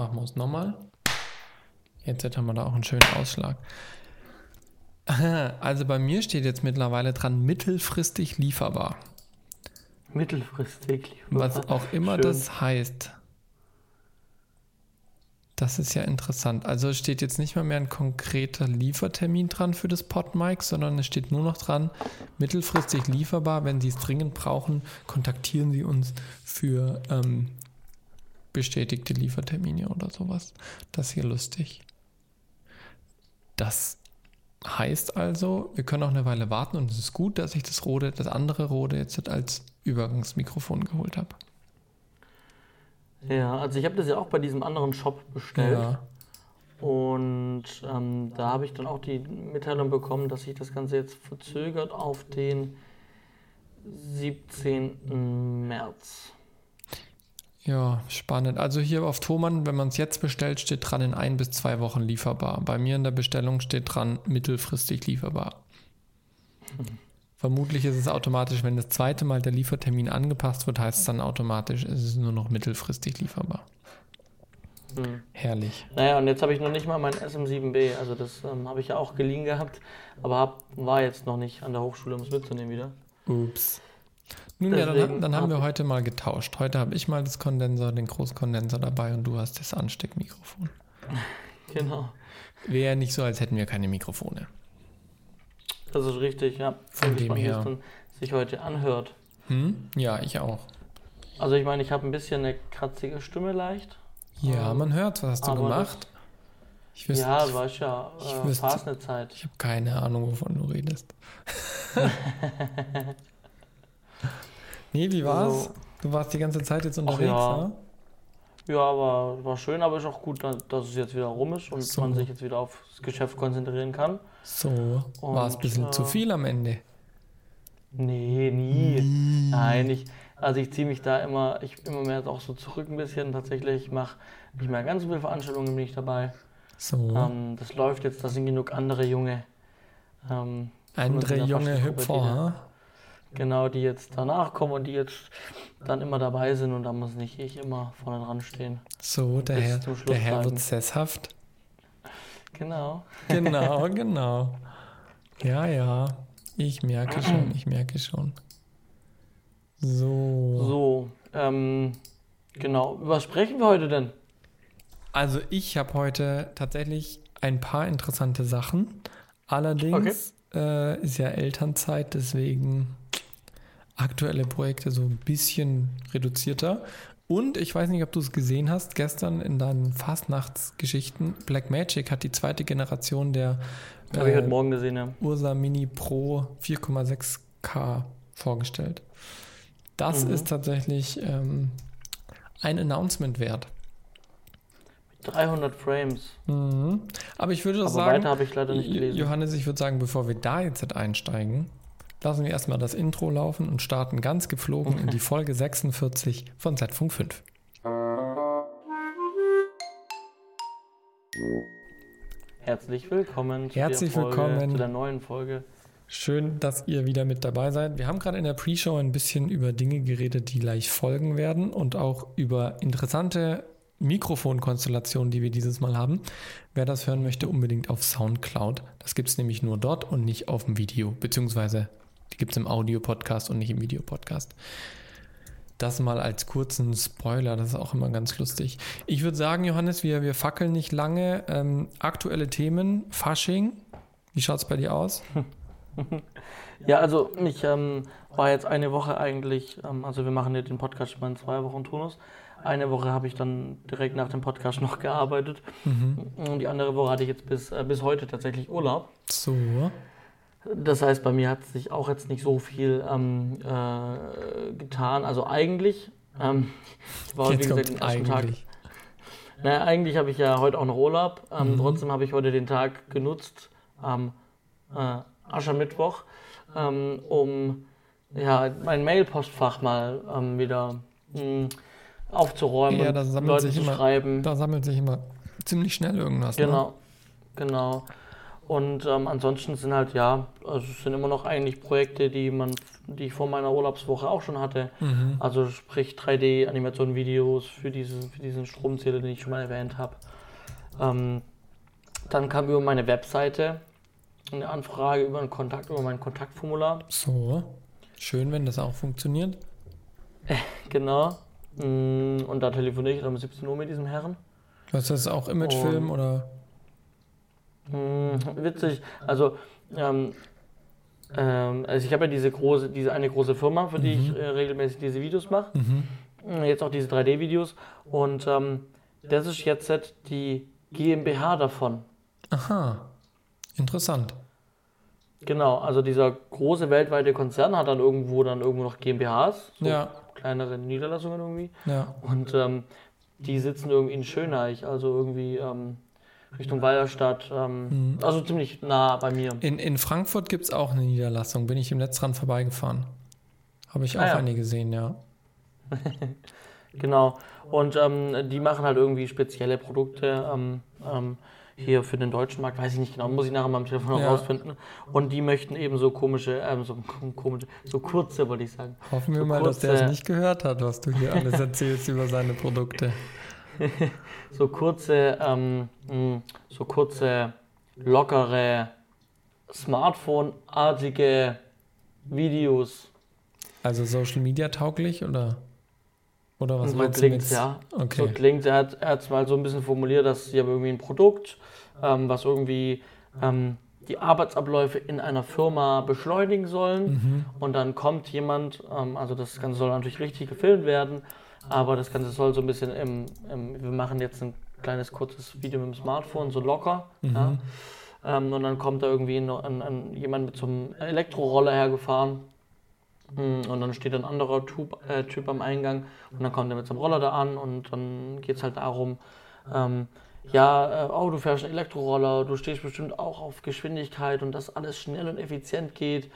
machen wir es nochmal. Jetzt haben wir da auch einen schönen Ausschlag. Also bei mir steht jetzt mittlerweile dran mittelfristig lieferbar. Mittelfristig lieferbar. Was auch immer Schön. das heißt. Das ist ja interessant. Also es steht jetzt nicht mal mehr ein konkreter Liefertermin dran für das PodMic, sondern es steht nur noch dran, mittelfristig lieferbar. Wenn Sie es dringend brauchen, kontaktieren Sie uns für ähm, bestätigte Liefertermine oder sowas. Das ist hier lustig. Das heißt also, wir können auch eine Weile warten und es ist gut, dass ich das Rode, das andere Rode jetzt als Übergangsmikrofon geholt habe. Ja, also ich habe das ja auch bei diesem anderen Shop bestellt. Ja. Und ähm, da habe ich dann auch die Mitteilung bekommen, dass sich das Ganze jetzt verzögert auf den 17. März. Ja, spannend. Also hier auf Thomann, wenn man es jetzt bestellt, steht dran in ein bis zwei Wochen lieferbar. Bei mir in der Bestellung steht dran mittelfristig lieferbar. Vermutlich ist es automatisch, wenn das zweite Mal der Liefertermin angepasst wird, heißt es dann automatisch, ist es nur noch mittelfristig lieferbar. Hm. Herrlich. Naja, und jetzt habe ich noch nicht mal mein SM7B. Also das ähm, habe ich ja auch geliehen gehabt, aber hab, war jetzt noch nicht an der Hochschule, um es mitzunehmen wieder. Ups. Nun ja, dann, dann haben wir heute mal getauscht. Heute habe ich mal das Kondensor, den Großkondensor dabei und du hast das Ansteckmikrofon. Genau. Wäre nicht so, als hätten wir keine Mikrofone. Das ist richtig, ja. Von dem her. Sich heute anhört. Hm? Ja, ich auch. Also ich meine, ich habe ein bisschen eine kratzige Stimme leicht. Ja, ähm, man hört. Was hast du gemacht? Ich wüsste, ja, du warst ja äh, ich wüsste, eine Zeit. Ich habe keine Ahnung, wovon du redest. nee, wie war's? So. Du warst die ganze Zeit jetzt unterwegs, ja. Ne? Ja, aber war schön, aber ist auch gut, dass es jetzt wieder rum ist und so. man sich jetzt wieder aufs Geschäft konzentrieren kann. So, war es ein bisschen äh, zu viel am Ende? Nee, nie. nie. Nein, ich, also ich ziehe mich da immer, ich immer mehr auch so zurück ein bisschen. Tatsächlich, ich mache nicht mehr ganz so viele Veranstaltungen, bin ich dabei. So. Ähm, das läuft jetzt, da sind genug andere junge. Ähm, andere junge Hüpfer, Genau, die jetzt danach kommen und die jetzt dann immer dabei sind und da muss nicht ich immer vorne dran stehen. So, der Herr, der Herr wird sesshaft. Genau. Genau, genau. Ja, ja. Ich merke schon, ich merke schon. So. So, ähm, genau. Was sprechen wir heute denn? Also ich habe heute tatsächlich ein paar interessante Sachen. Allerdings okay. äh, ist ja Elternzeit, deswegen aktuelle Projekte so ein bisschen reduzierter. Und ich weiß nicht, ob du es gesehen hast, gestern in deinen Fastnachtsgeschichten, Blackmagic hat die zweite Generation der Habe äh, ich heute Morgen gesehen, ja. Ursa Mini Pro 4,6K vorgestellt. Das mhm. ist tatsächlich ähm, ein Announcement wert. 300 Frames. Mhm. Aber ich würde Aber sagen, weiter habe ich leider nicht gelesen. Johannes, ich würde sagen, bevor wir da jetzt einsteigen, lassen wir erstmal das Intro laufen und starten ganz geflogen in die Folge 46 von Z-Funk 5. Herzlich willkommen zu, Herzlich der, Folge, willkommen. zu der neuen Folge. Schön, dass ihr wieder mit dabei seid. Wir haben gerade in der Pre-Show ein bisschen über Dinge geredet, die gleich folgen werden und auch über interessante Mikrofonkonstellationen, die wir dieses Mal haben. Wer das hören möchte, unbedingt auf Soundcloud. Das gibt es nämlich nur dort und nicht auf dem Video, beziehungsweise die gibt es im Audio-Podcast und nicht im Videopodcast. Das mal als kurzen Spoiler, das ist auch immer ganz lustig. Ich würde sagen, Johannes, wir, wir fackeln nicht lange. Ähm, aktuelle Themen, Fasching, wie schaut es bei dir aus? Ja, also ich ähm, war jetzt eine Woche eigentlich, ähm, also wir machen ja den Podcast immer in zwei Wochen Turnus. Eine Woche habe ich dann direkt nach dem Podcast noch gearbeitet. Mhm. Und die andere Woche hatte ich jetzt bis, äh, bis heute tatsächlich Urlaub. So. Das heißt, bei mir hat sich auch jetzt nicht so viel ähm, äh, getan. Also eigentlich, ähm, ich war jetzt wie gesagt den ersten Tag. Naja, eigentlich habe ich ja heute auch noch Urlaub. Ähm, mhm. Trotzdem habe ich heute den Tag genutzt, am äh, Aschermittwoch, ähm, um ja, mein Mailpostfach mal ähm, wieder mh, hm, aufzuräumen, ja, da sammelt Leute sich zu immer, schreiben. Da sammelt sich immer ziemlich schnell irgendwas. Genau, ne? genau. Und ähm, ansonsten sind halt, ja, also es sind immer noch eigentlich Projekte, die man, die ich vor meiner Urlaubswoche auch schon hatte. Mhm. Also sprich 3D-Animation-Videos für diesen, für diesen Stromzähler, den ich schon mal erwähnt habe. Ähm, dann kam über meine Webseite eine Anfrage über einen Kontakt, über mein Kontaktformular. So. Schön, wenn das auch funktioniert. Genau. Mm, Und da telefoniere ich dann um 17 Uhr mit diesem Herren. Was ist das auch Imagefilm oder? Mm, Witzig. Also, ähm, ähm, also ich habe ja diese große, diese eine große Firma, für die ich äh, regelmäßig diese Videos mache. Mhm. Mm, Jetzt auch diese 3D-Videos. Und ähm, das ist jetzt die GmbH davon. Aha. Interessant. Genau, also dieser große weltweite Konzern hat dann irgendwo dann irgendwo noch GmbHs, so Ja. kleinere Niederlassungen irgendwie. Ja. Und ähm, die sitzen irgendwie in Schöneich, also irgendwie ähm, Richtung Weilerstadt, ähm, also ziemlich nah bei mir. In, in Frankfurt gibt es auch eine Niederlassung. Bin ich im Netz dran vorbeigefahren. Habe ich auch Ah, ja. eine gesehen, ja. Genau. Und ähm, die machen halt irgendwie spezielle Produkte ähm, ähm, hier für den deutschen Markt, weiß ich nicht genau, muss ich nachher mal am Telefon noch Ja. rausfinden. Und die möchten eben so komische, ähm, so komische, so kurze, wollte ich sagen. Hoffen wir So mal, dass der es kurze- nicht gehört hat, was du hier alles erzählst über seine Produkte. so kurze, ähm, mh, so kurze, lockere, Smartphone-artige Videos. Also Social Media tauglich oder? Oder was so meinst du klingt mit? ja. So Okay. klingt Er hat es mal so ein bisschen formuliert, dass sie haben irgendwie ein Produkt, ähm, was irgendwie ähm, die Arbeitsabläufe in einer Firma beschleunigen sollen. Mhm. Und dann kommt jemand, ähm, also das Ganze soll natürlich richtig gefilmt werden, aber das Ganze soll so ein bisschen im, im wir machen jetzt ein kleines kurzes Video mit dem Smartphone, so locker. Mhm. Ja. Ähm, und dann kommt da irgendwie ein, ein, ein, jemand mit so einem Elektroroller hergefahren. Mm, Und dann steht ein anderer typ, äh, typ am Eingang und dann kommt er mit seinem Roller da an und dann geht es halt darum, ähm, ja, äh, oh, du fährst einen Elektroroller, du stehst bestimmt auch auf Geschwindigkeit und dass alles schnell und effizient geht.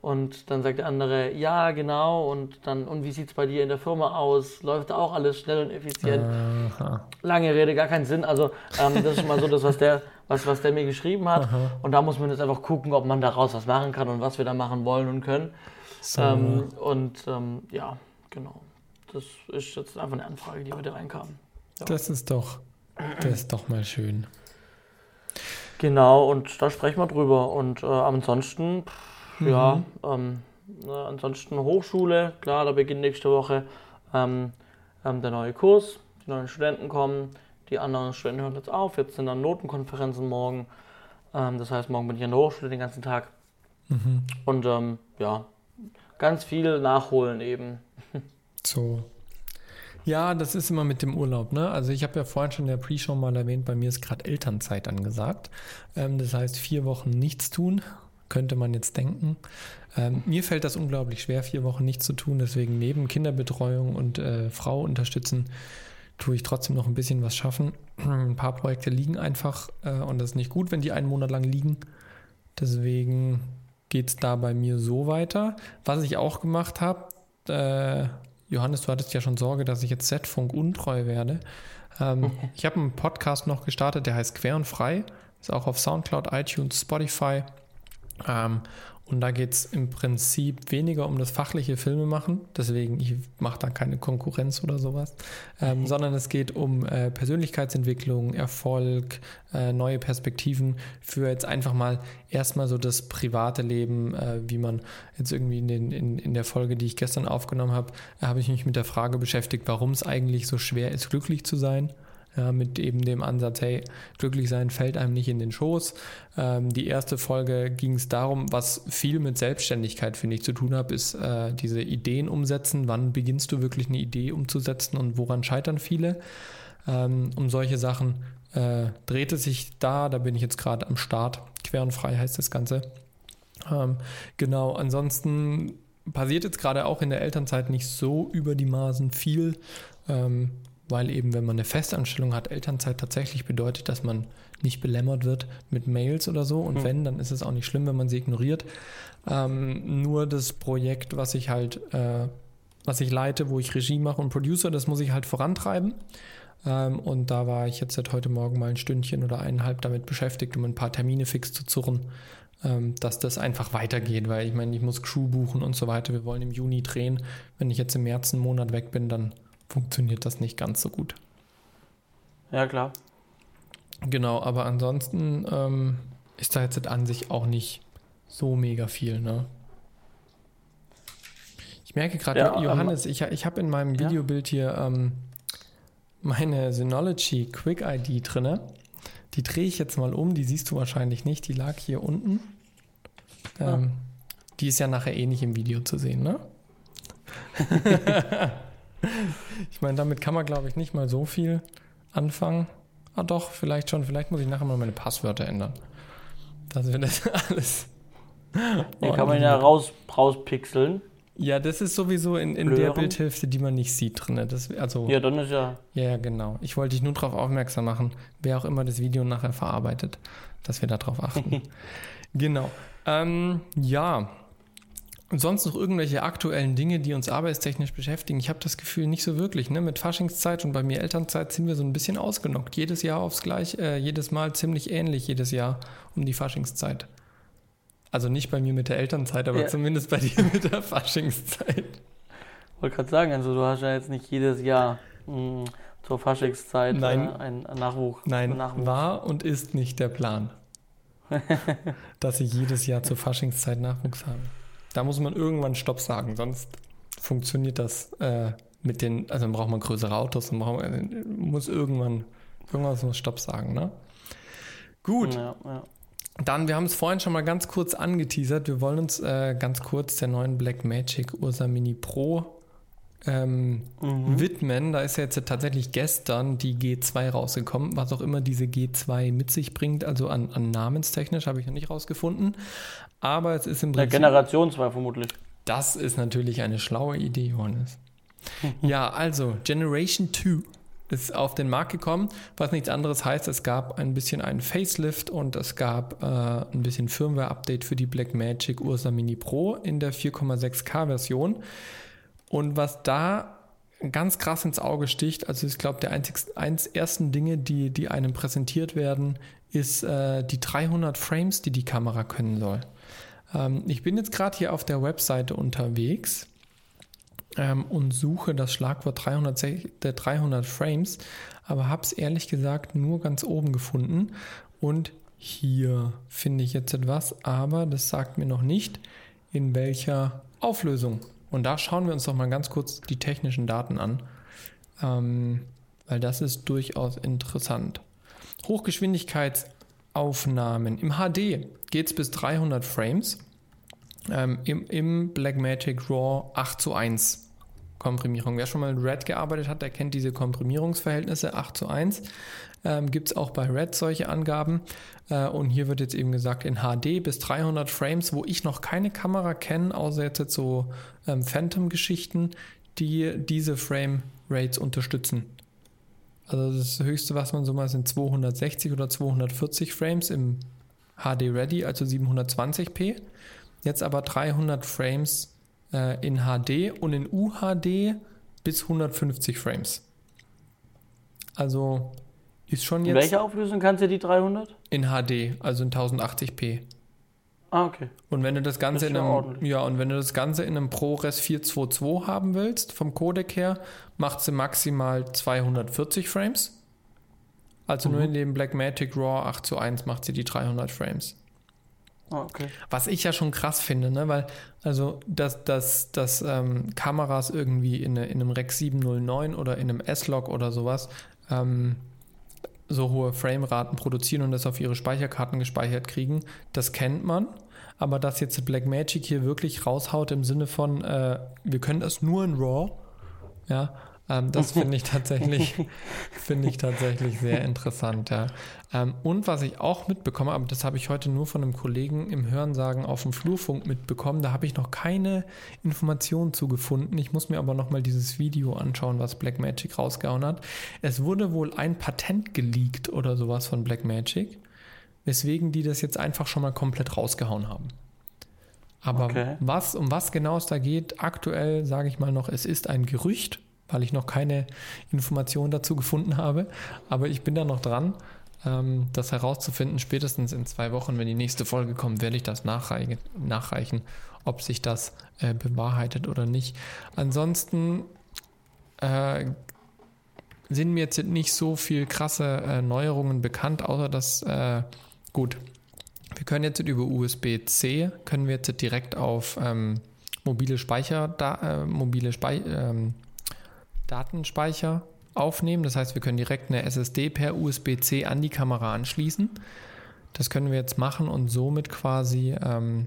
Und dann sagt der andere, ja, genau, und dann, und wie sieht es bei dir in der Firma aus? Läuft auch alles schnell und effizient? Aha. Lange Rede, gar keinen Sinn. Also, ähm, das ist schon mal so das, was der, was, was der mir geschrieben hat. Und da muss man jetzt einfach gucken, ob man daraus was machen kann und was wir da machen wollen und können. So. Ähm, und ähm, ja, genau. Das ist jetzt einfach eine Anfrage, die heute reinkam. Das ist doch, das ist doch mal schön. Genau, und da sprechen wir drüber. Und äh, ansonsten, pff, Mhm. ja, ähm, äh, ansonsten Hochschule, klar, da beginnt nächste Woche ähm, ähm, der neue Kurs. Die neuen Studenten kommen, die anderen Studenten hören jetzt auf. Jetzt sind dann Notenkonferenzen morgen. Ähm, das heißt, morgen bin ich an der Hochschule den ganzen Tag. Mhm. Und ähm, ja, ganz viel nachholen eben. So. Ja, das ist immer mit dem Urlaub, ne? Also ich habe ja vorhin schon in der Pre-Show mal erwähnt, bei mir ist gerade Elternzeit angesagt. Ähm, das heißt, vier Wochen nichts tun, könnte man jetzt denken. Ähm, mir fällt das unglaublich schwer, vier Wochen nichts zu tun. Deswegen neben Kinderbetreuung und äh, Frau unterstützen, tue ich trotzdem noch ein bisschen was schaffen. Ein paar Projekte liegen einfach äh, und das ist nicht gut, wenn die einen Monat lang liegen. Deswegen geht es da bei mir so weiter. Was ich auch gemacht habe, äh, Johannes, du hattest ja schon Sorge, dass ich jetzt Z-Funk untreu werde. Ähm, ich habe einen Podcast noch gestartet, der heißt Quer und Frei. Ist auch auf Soundcloud, iTunes, Spotify. Ähm, und da geht es im Prinzip weniger um das fachliche Filmemachen, deswegen ich mache da keine Konkurrenz oder sowas, ähm, sondern es geht um äh, Persönlichkeitsentwicklung, Erfolg, äh, neue Perspektiven für jetzt einfach mal erstmal so das private Leben, äh, wie man jetzt irgendwie in, den, in, in der Folge, die ich gestern aufgenommen habe, äh, habe ich mich mit der Frage beschäftigt, warum es eigentlich so schwer ist, glücklich zu sein. Ja, mit eben dem Ansatz, hey, glücklich sein fällt einem nicht in den Schoß. Ähm, die erste Folge ging es darum, was viel mit Selbstständigkeit, finde ich, zu tun hat, ist äh, diese Ideen umsetzen. Wann beginnst du wirklich eine Idee umzusetzen und woran scheitern viele? Ähm, um solche Sachen äh, dreht es sich da, da bin ich jetzt gerade am Start. Quer und frei heißt das Ganze. Ähm, genau, ansonsten passiert jetzt gerade auch in der Elternzeit nicht so über die Maßen viel. Ähm, weil eben, wenn man eine Festanstellung hat, Elternzeit tatsächlich bedeutet, dass man nicht belämmert wird mit Mails oder so. Und Hm. wenn, dann ist es auch nicht schlimm, wenn man sie ignoriert. Ähm, nur das Projekt, was ich halt, äh, was ich leite, wo ich Regie mache und Producer, das muss ich halt vorantreiben. Ähm, und da war ich jetzt seit heute Morgen mal ein Stündchen oder eineinhalb damit beschäftigt, um ein paar Termine fix zu zurren, ähm, dass das einfach weitergeht, weil ich meine, ich muss Crew buchen und so weiter. Wir wollen im Juni drehen. Wenn ich jetzt im März einen Monat weg bin, dann funktioniert das nicht ganz so gut. Ja, klar. Genau, aber ansonsten ähm, ist da jetzt an sich auch nicht so mega viel, ne? Ich merke gerade, ja, Johannes, ähm, ich, ich habe in meinem Videobild hier ähm, meine Synology Quick ID drinne. Die drehe ich jetzt mal um, die siehst du wahrscheinlich nicht, die lag hier unten. Ah. Ähm, die ist ja nachher eh nicht im Video zu sehen, ne? ich meine, damit kann man, glaube ich, nicht mal so viel anfangen. Ah doch, vielleicht schon. Vielleicht muss ich nachher mal meine Passwörter ändern. Dass wir das alles. Den kann man ja raus, rauspixeln. Ja, das ist sowieso in, in der Bildhilfe, die man nicht sieht drin. Das, also, ja, dann ist ja. Ja, genau. Ich wollte dich nur darauf aufmerksam machen, wer auch immer das Video nachher verarbeitet, dass wir darauf achten. genau. Ähm, ja. Und sonst noch irgendwelche aktuellen Dinge, die uns arbeitstechnisch beschäftigen? Ich habe das Gefühl nicht so wirklich. Ne? Mit Faschingszeit und bei mir Elternzeit sind wir so ein bisschen ausgenockt. Jedes Jahr aufs gleich, äh, jedes Mal ziemlich ähnlich, jedes Jahr um die Faschingszeit. Also nicht bei mir mit der Elternzeit, aber ja. zumindest bei dir mit der Faschingszeit. Ich wollte gerade sagen, also du hast ja jetzt nicht jedes Jahr mh, hm, zur Faschingszeit Nein. Äh, einen Nachwuch. Nein, Nachwuchs. war und ist nicht der Plan, dass ich jedes Jahr zur Faschingszeit Nachwuchs habe. Da muss man irgendwann Stopp sagen, sonst funktioniert das äh, mit den, also dann braucht man größere Autos, dann braucht man, muss irgendwann, irgendwann muss Stopp sagen, ne? Gut. Ja, ja. Dann, wir haben es vorhin schon mal ganz kurz angeteasert. Wir wollen uns äh, ganz kurz der neuen Blackmagic Ursa Mini Pro ähm, mhm. widmen. Da ist ja jetzt tatsächlich gestern die G2 rausgekommen, was auch immer diese G2 mit sich bringt. Also an, an namenstechnisch habe ich noch nicht rausgefunden. Aber es ist im Prinzip. Der Generation 2 vermutlich. Das ist natürlich eine schlaue Idee, Johannes. ja, also Generation 2 ist auf den Markt gekommen, was nichts anderes heißt, es gab ein bisschen einen Facelift und es gab äh, ein bisschen Firmware-Update für die Blackmagic Ursa Mini Pro in der 4,6K Version. Und was da ganz krass ins Auge sticht, also ich glaube, der einzigste, eins ersten Dinge, die, die einem präsentiert werden, ist äh, die 300 Frames, die die Kamera können soll. Ähm, ich bin jetzt gerade hier auf der Webseite unterwegs ähm, und suche das Schlagwort 300, der 300 Frames, aber habe es ehrlich gesagt nur ganz oben gefunden. Und hier finde ich jetzt etwas, aber das sagt mir noch nicht, in welcher Auflösung. Und da schauen wir uns doch mal ganz kurz die technischen Daten an, ähm, weil das ist durchaus interessant. Hochgeschwindigkeitsaufnahmen. Im HD geht es bis 300 Frames. Ähm, im, Im Blackmagic RAW 8 zu 1 Komprimierung. Wer schon mal mit Red gearbeitet hat, der kennt diese Komprimierungsverhältnisse 8 zu 1. Ähm, Gibt es auch bei Red solche Angaben. Äh, und hier wird jetzt eben gesagt in HD bis 300 Frames, wo ich noch keine Kamera kenne, außer jetzt so ähm, Phantom-Geschichten, die diese Frame Rates unterstützen. Also das höchste, was man so mal sind 260 oder 240 Frames im HD Ready, also 720p. Jetzt aber 300 Frames äh, in HD und in UHD bis 150 Frames. Also ist schon jetzt. In welcher Auflösung kannst du die 300? In HD, also in 1080p. Ah, okay. Und wenn du das Ganze das in einem, ja, und wenn du das Ganze in einem ProRes 422 haben willst, vom Codec her, macht sie maximal 240 Frames. Also mhm. nur in dem Blackmagic RAW 8 zu 1 macht sie die 300 Frames. Ah, okay. Was ich ja schon krass finde, ne? weil also dass, dass, dass ähm, Kameras irgendwie in, in, einem Rec 709 oder in einem S-Log oder sowas ähm, so hohe Frameraten produzieren und das auf ihre Speicherkarten gespeichert kriegen, das kennt man. Aber dass jetzt Blackmagic hier wirklich raushaut im Sinne von, äh, wir können das nur in RAW, ja, ähm, das finde ich tatsächlich, finde ich tatsächlich sehr interessant, ja. Ähm, und was ich auch mitbekomme, aber das habe ich heute nur von einem Kollegen im Hörensagen auf dem Flurfunk mitbekommen, da habe ich noch keine Informationen zu gefunden. Ich muss mir aber nochmal dieses Video anschauen, was Blackmagic rausgehauen hat. Es wurde wohl ein Patent geleakt oder sowas von Blackmagic, weswegen die das jetzt einfach schon mal komplett rausgehauen haben. Aber okay. was, um was genau es da geht, aktuell sage ich mal noch, es ist ein Gerücht weil ich noch keine Informationen dazu gefunden habe. Aber ich bin da noch dran, ähm, das herauszufinden. Spätestens in zwei Wochen, wenn die nächste Folge kommt, werde ich das nachreichen, nachreichen ob sich das äh, bewahrheitet oder nicht. Ansonsten äh, sind mir jetzt nicht so viel krasse äh, Neuerungen bekannt, außer dass, äh, gut, wir können jetzt über USB-C, können wir jetzt direkt auf ähm, mobile Speicher, da, äh, mobile Spei ähm, Datenspeicher aufnehmen. Das heißt, wir können direkt eine SSD per USB-C an die Kamera anschließen. Das können wir jetzt machen und somit quasi ähm,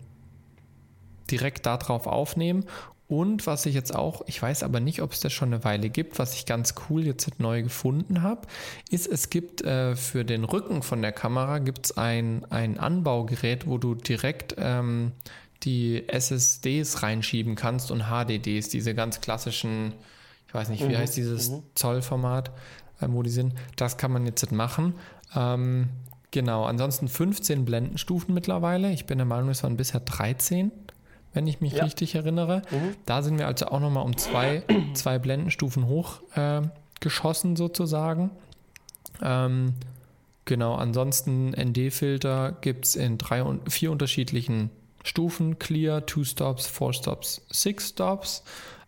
direkt darauf aufnehmen und was ich jetzt auch, ich weiß aber nicht, ob es das schon eine Weile gibt, was ich ganz cool jetzt neu gefunden habe, ist, es gibt äh, für den Rücken von der Kamera gibt's ein, ein Anbaugerät, wo du direkt ähm, die SSDs reinschieben kannst und HDDs, diese ganz klassischen, ich weiß nicht, wie mhm. heißt dieses mhm. Zollformat, äh, wo die sind. Das kann man jetzt machen. Ähm, genau, ansonsten 15 Blendenstufen mittlerweile. Ich bin der Meinung, es waren bisher 13 wenn ich mich ja. richtig erinnere. Mhm. Da sind wir also auch nochmal um zwei, zwei Blendenstufen hoch äh, geschossen sozusagen. Ähm, genau, ansonsten ND-Filter gibt es in drei und vier unterschiedlichen Stufen. Clear, Two Stops, Four Stops, Six Stops.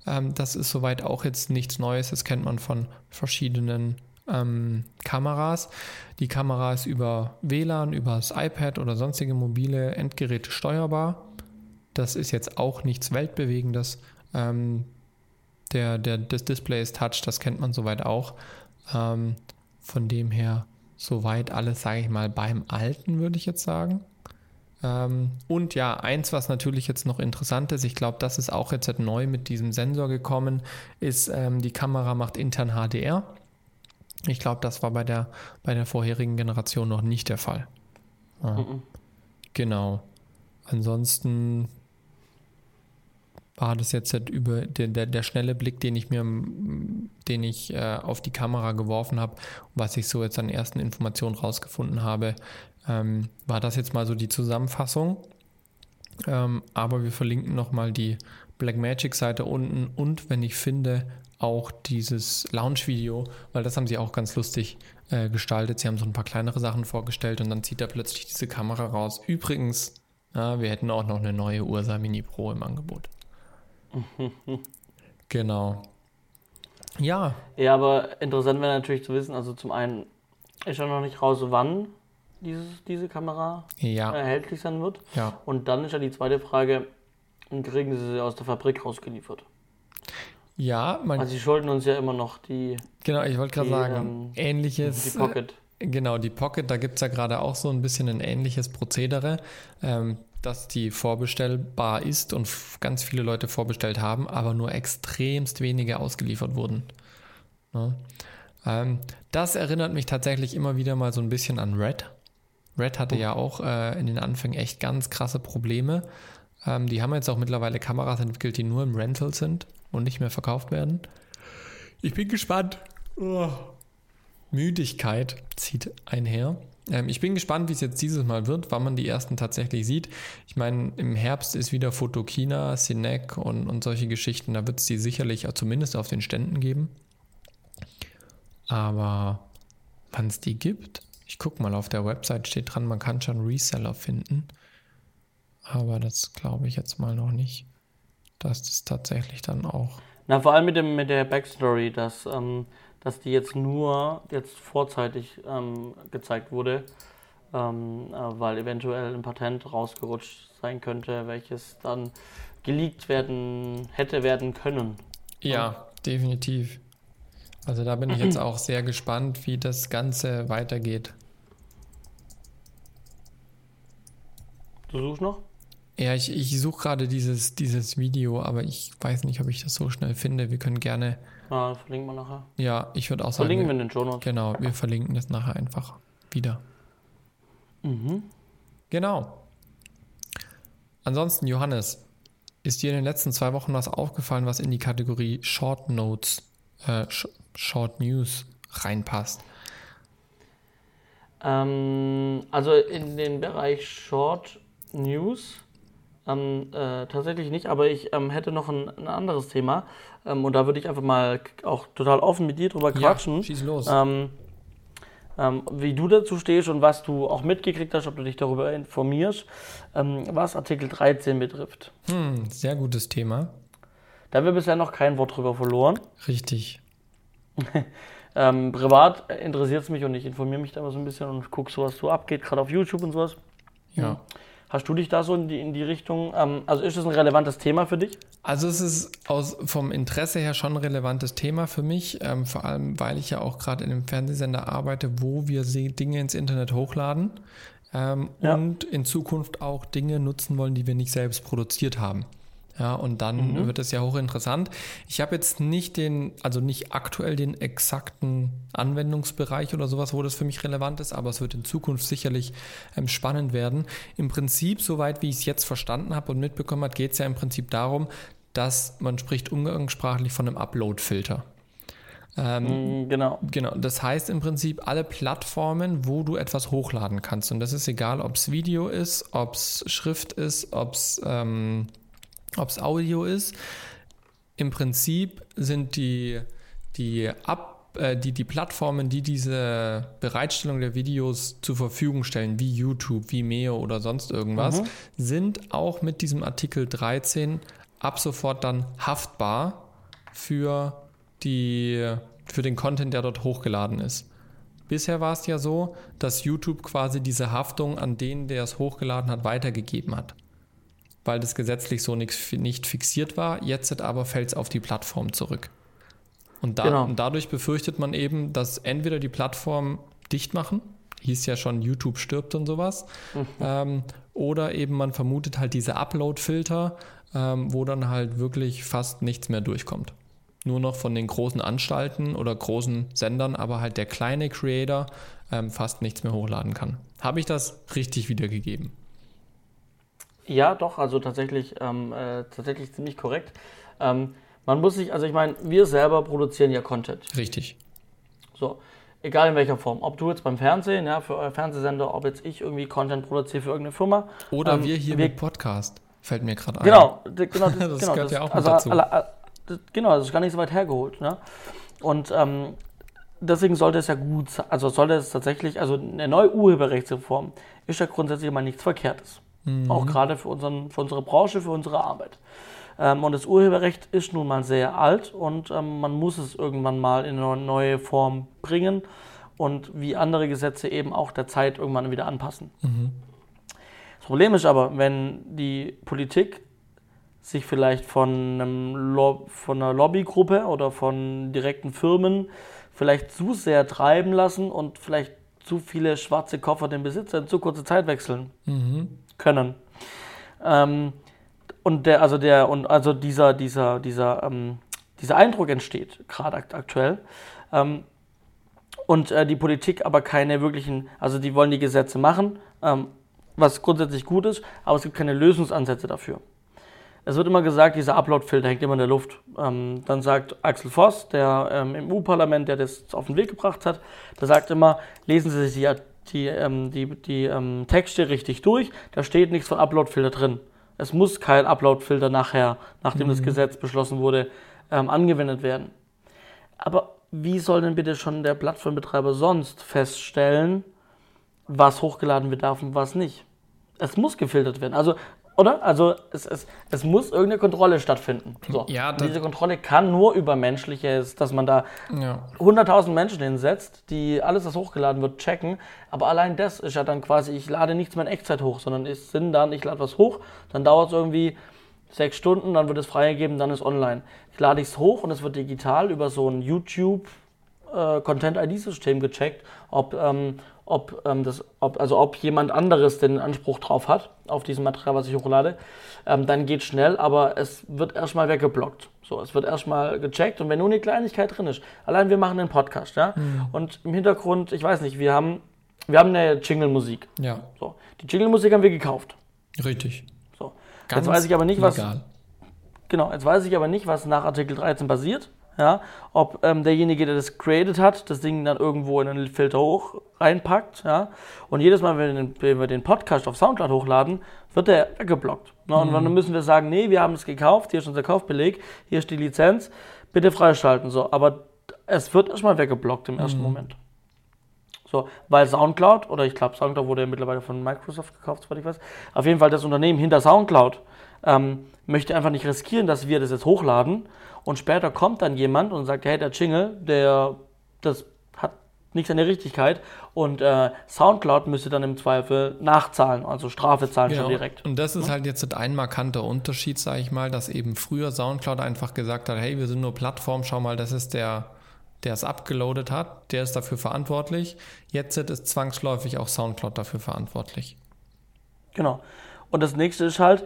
Ähm, das ist soweit auch jetzt nichts Neues. Das kennt man von verschiedenen ähm, Kameras. Die Kamera ist über WLAN, über das iPad oder sonstige mobile Endgeräte steuerbar. Das ist jetzt auch nichts Weltbewegendes. Ähm, der, der, das Display ist Touch, das kennt man soweit auch. Ähm, von dem her soweit alles, sage ich mal, beim Alten, würde ich jetzt sagen. Ähm, und ja, eins, was natürlich jetzt noch interessant ist, ich glaube, das ist auch jetzt neu mit diesem Sensor gekommen, ist, ähm, die Kamera macht intern HDR. Ich glaube, das war bei der, bei der vorherigen Generation noch nicht der Fall. Ja. Mhm. Genau. Ansonsten war das jetzt halt über der, der, der, schnelle Blick, den ich mir, den ich äh, auf die Kamera geworfen habe, was ich so jetzt an ersten Informationen rausgefunden habe, ähm, war das jetzt mal so die Zusammenfassung. Ähm, aber wir verlinken nochmal die Blackmagic-Seite unten und wenn ich finde, auch dieses Launch-Video, weil das haben sie auch ganz lustig äh, gestaltet. Sie haben so ein paar kleinere Sachen vorgestellt und dann zieht er plötzlich diese Kamera raus. Übrigens, ja, wir hätten auch noch eine neue Ursa Mini Pro im Angebot. genau. Ja. Ja, aber interessant wäre natürlich zu wissen, also zum einen ist ja noch nicht raus, wann dieses, diese Kamera ja. erhältlich sein wird. Ja. Und dann ist ja die zweite Frage, kriegen sie sie aus der Fabrik rausgeliefert? Ja, man. Also sie schulden uns ja immer noch die. Genau, ich wollte gerade sagen, ähm, ähnliches. Die Pocket. Äh, genau, die Pocket, da gibt es ja gerade auch so ein bisschen ein ähnliches Prozedere. Ähm, dass die vorbestellbar ist und ganz viele Leute vorbestellt haben, aber nur extremst wenige ausgeliefert wurden. Ja. Ähm, das erinnert mich tatsächlich immer wieder mal so ein bisschen an Red. Red hatte oh. ja auch äh, in den Anfängen echt ganz krasse Probleme. Ähm, die haben jetzt auch mittlerweile Kameras entwickelt, die nur im Rental sind und nicht mehr verkauft werden. Ich bin gespannt. Oh. Müdigkeit zieht einher. Ähm, ich bin gespannt, wie es jetzt dieses Mal wird, wann man die ersten tatsächlich sieht. Ich meine, im Herbst ist wieder Photokina, Cinec und, und solche Geschichten. Da wird es die sicherlich zumindest auf den Ständen geben. Aber wann es die gibt, ich gucke mal, auf der Website steht dran, man kann schon Reseller finden. Aber das glaube ich jetzt mal noch nicht, dass das tatsächlich dann auch. Na, vor allem mit, dem, mit der Backstory, dass ähm, dass die jetzt nur jetzt vorzeitig ähm, gezeigt wurde, ähm, äh, weil eventuell ein Patent rausgerutscht sein könnte, welches dann geleakt werden hätte werden können. Ja, definitiv. Also da bin ich jetzt auch sehr gespannt, wie das Ganze weitergeht. Du suchst noch? Ja, ich, ich suche gerade dieses, dieses Video, aber ich weiß nicht, ob ich das so schnell finde. Wir können gerne Ah, verlinken wir nachher. Ja, ich würde auch sagen. Verlinken wir in den Show Notes. Genau, wir verlinken das nachher einfach wieder. Mhm. Genau. Ansonsten, Johannes, ist dir in den letzten zwei Wochen was aufgefallen, was in die Kategorie Short Notes, äh, Short News reinpasst? Ähm, also in den Bereich Short News Ähm, äh, tatsächlich nicht, aber ich ähm, hätte noch ein, ein anderes Thema. Ähm, und da würde ich einfach mal auch total offen mit dir drüber quatschen. Ja, schieß los. Ähm, ähm, wie du dazu stehst und was du auch mitgekriegt hast, ob du dich darüber informierst, ähm, was Artikel 13 betrifft. Hm, sehr gutes Thema. Da haben wir bisher noch kein Wort drüber verloren. Richtig. Privat interessiert es mich und ich informiere mich da immer so ein bisschen und gucke so, was so abgeht, gerade auf YouTube und sowas. Ja. Hast du dich da so in die, in die Richtung, ähm, also ist das ein relevantes Thema für dich? Also es ist aus, vom Interesse her schon ein relevantes Thema für mich, ähm, vor allem weil ich ja auch gerade in einem Fernsehsender arbeite, wo wir Dinge ins Internet hochladen ähm, ja. und in Zukunft auch Dinge nutzen wollen, die wir nicht selbst produziert haben. Ja, und dann mhm. wird es ja hochinteressant. Ich habe jetzt nicht den, also nicht aktuell den exakten Anwendungsbereich oder sowas, wo das für mich relevant ist, aber es wird in Zukunft sicherlich ähm, spannend werden. Im Prinzip, soweit wie ich es jetzt verstanden habe und mitbekommen habe, geht es ja im Prinzip darum, dass man spricht umgangssprachlich von einem Upload-Filter. Ähm, mm, genau. Genau. Das heißt im Prinzip alle Plattformen, wo du etwas hochladen kannst. Und das ist egal, ob es Video ist, ob es Schrift ist, ob es ähm, ob es Audio ist. Im Prinzip sind die, die, Ab, äh, die, die Plattformen, die diese Bereitstellung der Videos zur Verfügung stellen, wie YouTube, Vimeo oder sonst irgendwas, mhm. sind auch mit diesem Artikel 13 ab sofort dann haftbar für, die, für den Content, der dort hochgeladen ist. Bisher war es ja so, dass YouTube quasi diese Haftung an den, der es hochgeladen hat, weitergegeben hat weil das gesetzlich so nicht, nicht fixiert war. Jetzt aber fällt es auf die Plattform zurück. Und, da, genau. und dadurch befürchtet man eben, dass entweder die Plattform dicht machen, hieß ja schon, YouTube stirbt und sowas, mhm. ähm, oder eben man vermutet halt diese Upload-Filter, ähm, wo dann halt wirklich fast nichts mehr durchkommt. Nur noch von den großen Anstalten oder großen Sendern, aber halt der kleine Creator ähm, fast nichts mehr hochladen kann. Habe ich das richtig wiedergegeben? Ja, doch, also tatsächlich, ähm, äh, tatsächlich ziemlich korrekt. Ähm, man muss sich, also ich meine, wir selber produzieren ja Content. Richtig. So, egal in welcher Form. Ob du jetzt beim Fernsehen, ja, für euer Fernsehsender, ob jetzt ich irgendwie Content produziere für irgendeine Firma. Oder ähm, wir hier wir, mit Podcast, fällt mir gerade ein. Genau, genau das, das genau, gehört das, ja auch also, dazu. Alle, das, genau, das ist gar nicht so weit hergeholt. Ne? Und ähm, deswegen sollte es ja gut sein, also sollte es tatsächlich, also eine neue Urheberrechtsreform ist ja grundsätzlich immer nichts Verkehrtes. Mhm. Auch gerade für, unseren, für unsere Branche, für unsere Arbeit. Ähm, und das Urheberrecht ist nun mal sehr alt und ähm, man muss es irgendwann mal in eine neue Form bringen und wie andere Gesetze eben auch der Zeit irgendwann wieder anpassen. Mhm. Das Problem ist aber, wenn die Politik sich vielleicht von, einem von einer Lobbygruppe oder von direkten Firmen vielleicht zu sehr treiben lassen und vielleicht zu viele schwarze Koffer den Besitzer in zu kurzer Zeit wechseln. Mhm können. Ähm, und der, also der, und also dieser, dieser, dieser, ähm, dieser Eindruck entsteht, gerade aktuell. Ähm, und äh, die Politik aber keine wirklichen, also die wollen die Gesetze machen, ähm, was grundsätzlich gut ist, aber es gibt keine Lösungsansätze dafür. Es wird immer gesagt, dieser Upload-Filter hängt immer in der Luft. Ähm, dann sagt Axel Voss, der ähm, im EU-Parlament, der das auf den Weg gebracht hat, der sagt immer, lesen Sie sich die die, ähm, die, die ähm, Texte richtig durch. Da steht nichts von Uploadfilter drin. Es muss kein Uploadfilter nachher, nachdem mhm. das Gesetz beschlossen wurde, ähm, angewendet werden. Aber wie soll denn bitte schon der Plattformbetreiber sonst feststellen, was hochgeladen wird darf und was nicht? Es muss gefiltert werden. Also oder? Also es, es, es muss irgendeine Kontrolle stattfinden. So. Ja, diese Kontrolle kann nur über menschliches, dass man da ja. 100.000 Menschen hinsetzt, die alles, was hochgeladen wird, checken. Aber allein das ist ja dann quasi, ich lade nichts mehr in Echtzeit hoch, sondern es sind dann, ich lade was hoch, dann dauert es irgendwie sechs Stunden, dann wird es freigegeben, dann ist online. Ich lade es hoch und es wird digital über so ein YouTube äh, Content-ID-System gecheckt, ob, ähm, ob, ähm, das, ob, also ob jemand anderes den Anspruch drauf hat, auf diesem Material, was ich hochlade, ähm, dann geht schnell, aber es wird erstmal weggeblockt. So, es wird erstmal gecheckt und wenn nur eine Kleinigkeit drin ist, allein wir machen einen Podcast, ja, mhm. und im Hintergrund, ich weiß nicht, wir haben, wir haben eine Jingle-Musik. Ja. So, die Jingle-Musik haben wir gekauft. Richtig. So, Ganz jetzt weiß ich aber nicht, was. Legal. Genau, jetzt weiß ich aber nicht, was nach Artikel 13 passiert. Ja, ob ähm, derjenige, der das created hat, das Ding dann irgendwo in einen Filter hoch reinpackt, ja, und jedes Mal, wenn wir den, wenn wir den Podcast auf Soundcloud hochladen, wird der weggeblockt. Ne? Und mhm. dann müssen wir sagen, nee, wir haben es gekauft, hier ist unser Kaufbeleg, hier ist die Lizenz, bitte freischalten, so, aber es wird erstmal weggeblockt im ersten mhm. Moment. So, weil Soundcloud, oder ich glaube, Soundcloud wurde ja mittlerweile von Microsoft gekauft, soweit ich weiß. Auf jeden Fall das Unternehmen hinter Soundcloud ähm, möchte einfach nicht riskieren, dass wir das jetzt hochladen und später kommt dann jemand und sagt, hey, der Jingle, der, das hat nicht seine Richtigkeit und äh, Soundcloud müsste dann im Zweifel nachzahlen, also Strafe zahlen genau. schon direkt. Und das ist halt jetzt ein markanter Unterschied, sage ich mal, dass eben früher Soundcloud einfach gesagt hat, hey, wir sind nur Plattform, schau mal, das ist der der es abgeloadet hat, der ist dafür verantwortlich. Jetzt ist zwangsläufig auch Soundcloud dafür verantwortlich. Genau. Und das nächste ist halt,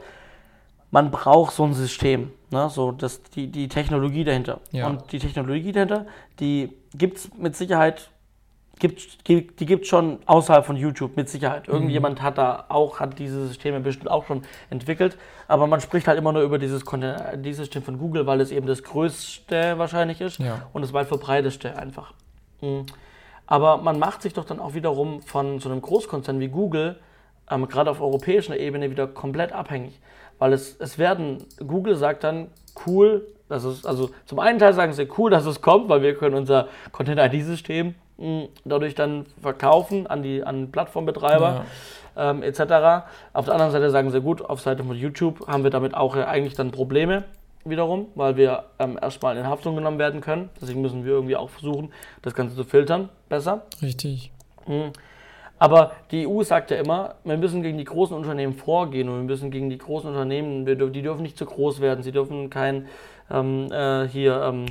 man braucht so ein System, ne? so das, die, die Technologie dahinter. Ja. Und die Technologie dahinter, die gibt es mit Sicherheit, gibt, die gibt es schon außerhalb von YouTube mit Sicherheit. Mhm. Irgendjemand mhm. hat da auch, hat diese Systeme bestimmt auch schon entwickelt, aber man spricht halt immer nur über dieses, dieses System von Google, weil es eben das größte wahrscheinlich ist ja. und das weit verbreiteste einfach. Mhm. Aber man macht sich doch dann auch wiederum von so einem Großkonzern wie Google, ähm, gerade auf europäischer Ebene, wieder komplett abhängig. Weil es, es werden, Google sagt dann, cool, das ist, also zum einen Teil sagen sie, cool, dass es kommt, weil wir können unser Content-ID-System hm, dadurch dann verkaufen an die an Plattformbetreiber ja. ähm, etc. Auf der anderen Seite sagen sie, gut, auf Seite von YouTube haben wir damit auch eigentlich dann Probleme wiederum, weil wir ähm, erstmal in Haftung genommen werden können. Deswegen müssen wir irgendwie auch versuchen, das Ganze zu filtern, besser. Richtig. Mhm. Aber die EU sagt ja immer, wir müssen gegen die großen Unternehmen vorgehen und wir müssen gegen die großen Unternehmen, die dürfen nicht zu groß werden, sie dürfen kein ähm, äh, hier ähm,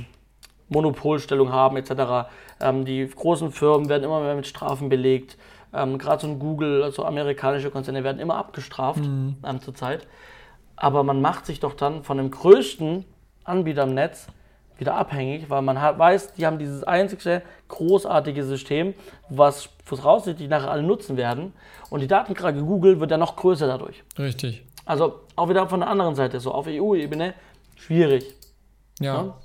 Monopolstellung haben etc. Ähm, die großen Firmen werden immer mehr mit Strafen belegt. Ähm, Gerade so ein Google, also amerikanische Konzerne werden immer abgestraft mhm. ähm, zurzeit. Aber man macht sich doch dann von dem größten Anbieter im Netz wieder abhängig, weil man hat, weiß, die haben dieses einzige großartige System, was voraussichtlich nachher alle nutzen werden. Und die Datenkrake Google wird ja noch größer dadurch. Richtig. Also auch wieder von der anderen Seite, so auf EU-Ebene, schwierig. Ja.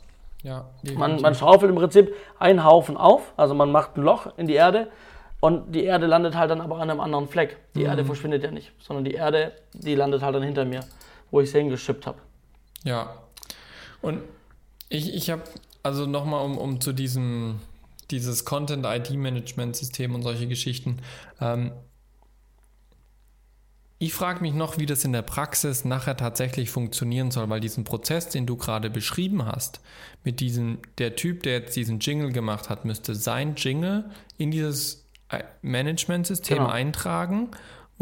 ja? ja man, man schaufelt im Prinzip einen Haufen auf, also man macht ein Loch in die Erde und die Erde landet halt dann aber an einem anderen Fleck. Die mhm. Erde verschwindet ja nicht, sondern die Erde, die landet halt dann hinter mir, wo ich sie hingeschippt habe. Ja. Und ich, ich habe, also nochmal, um, um zu diesem, dieses Content-ID-Management-System und solche Geschichten. Ähm, ich frage mich noch, wie das in der Praxis nachher tatsächlich funktionieren soll, weil diesen Prozess, den du gerade beschrieben hast, mit diesem, der Typ, der jetzt diesen Jingle gemacht hat, müsste sein Jingle in dieses äh, Management-System genau. eintragen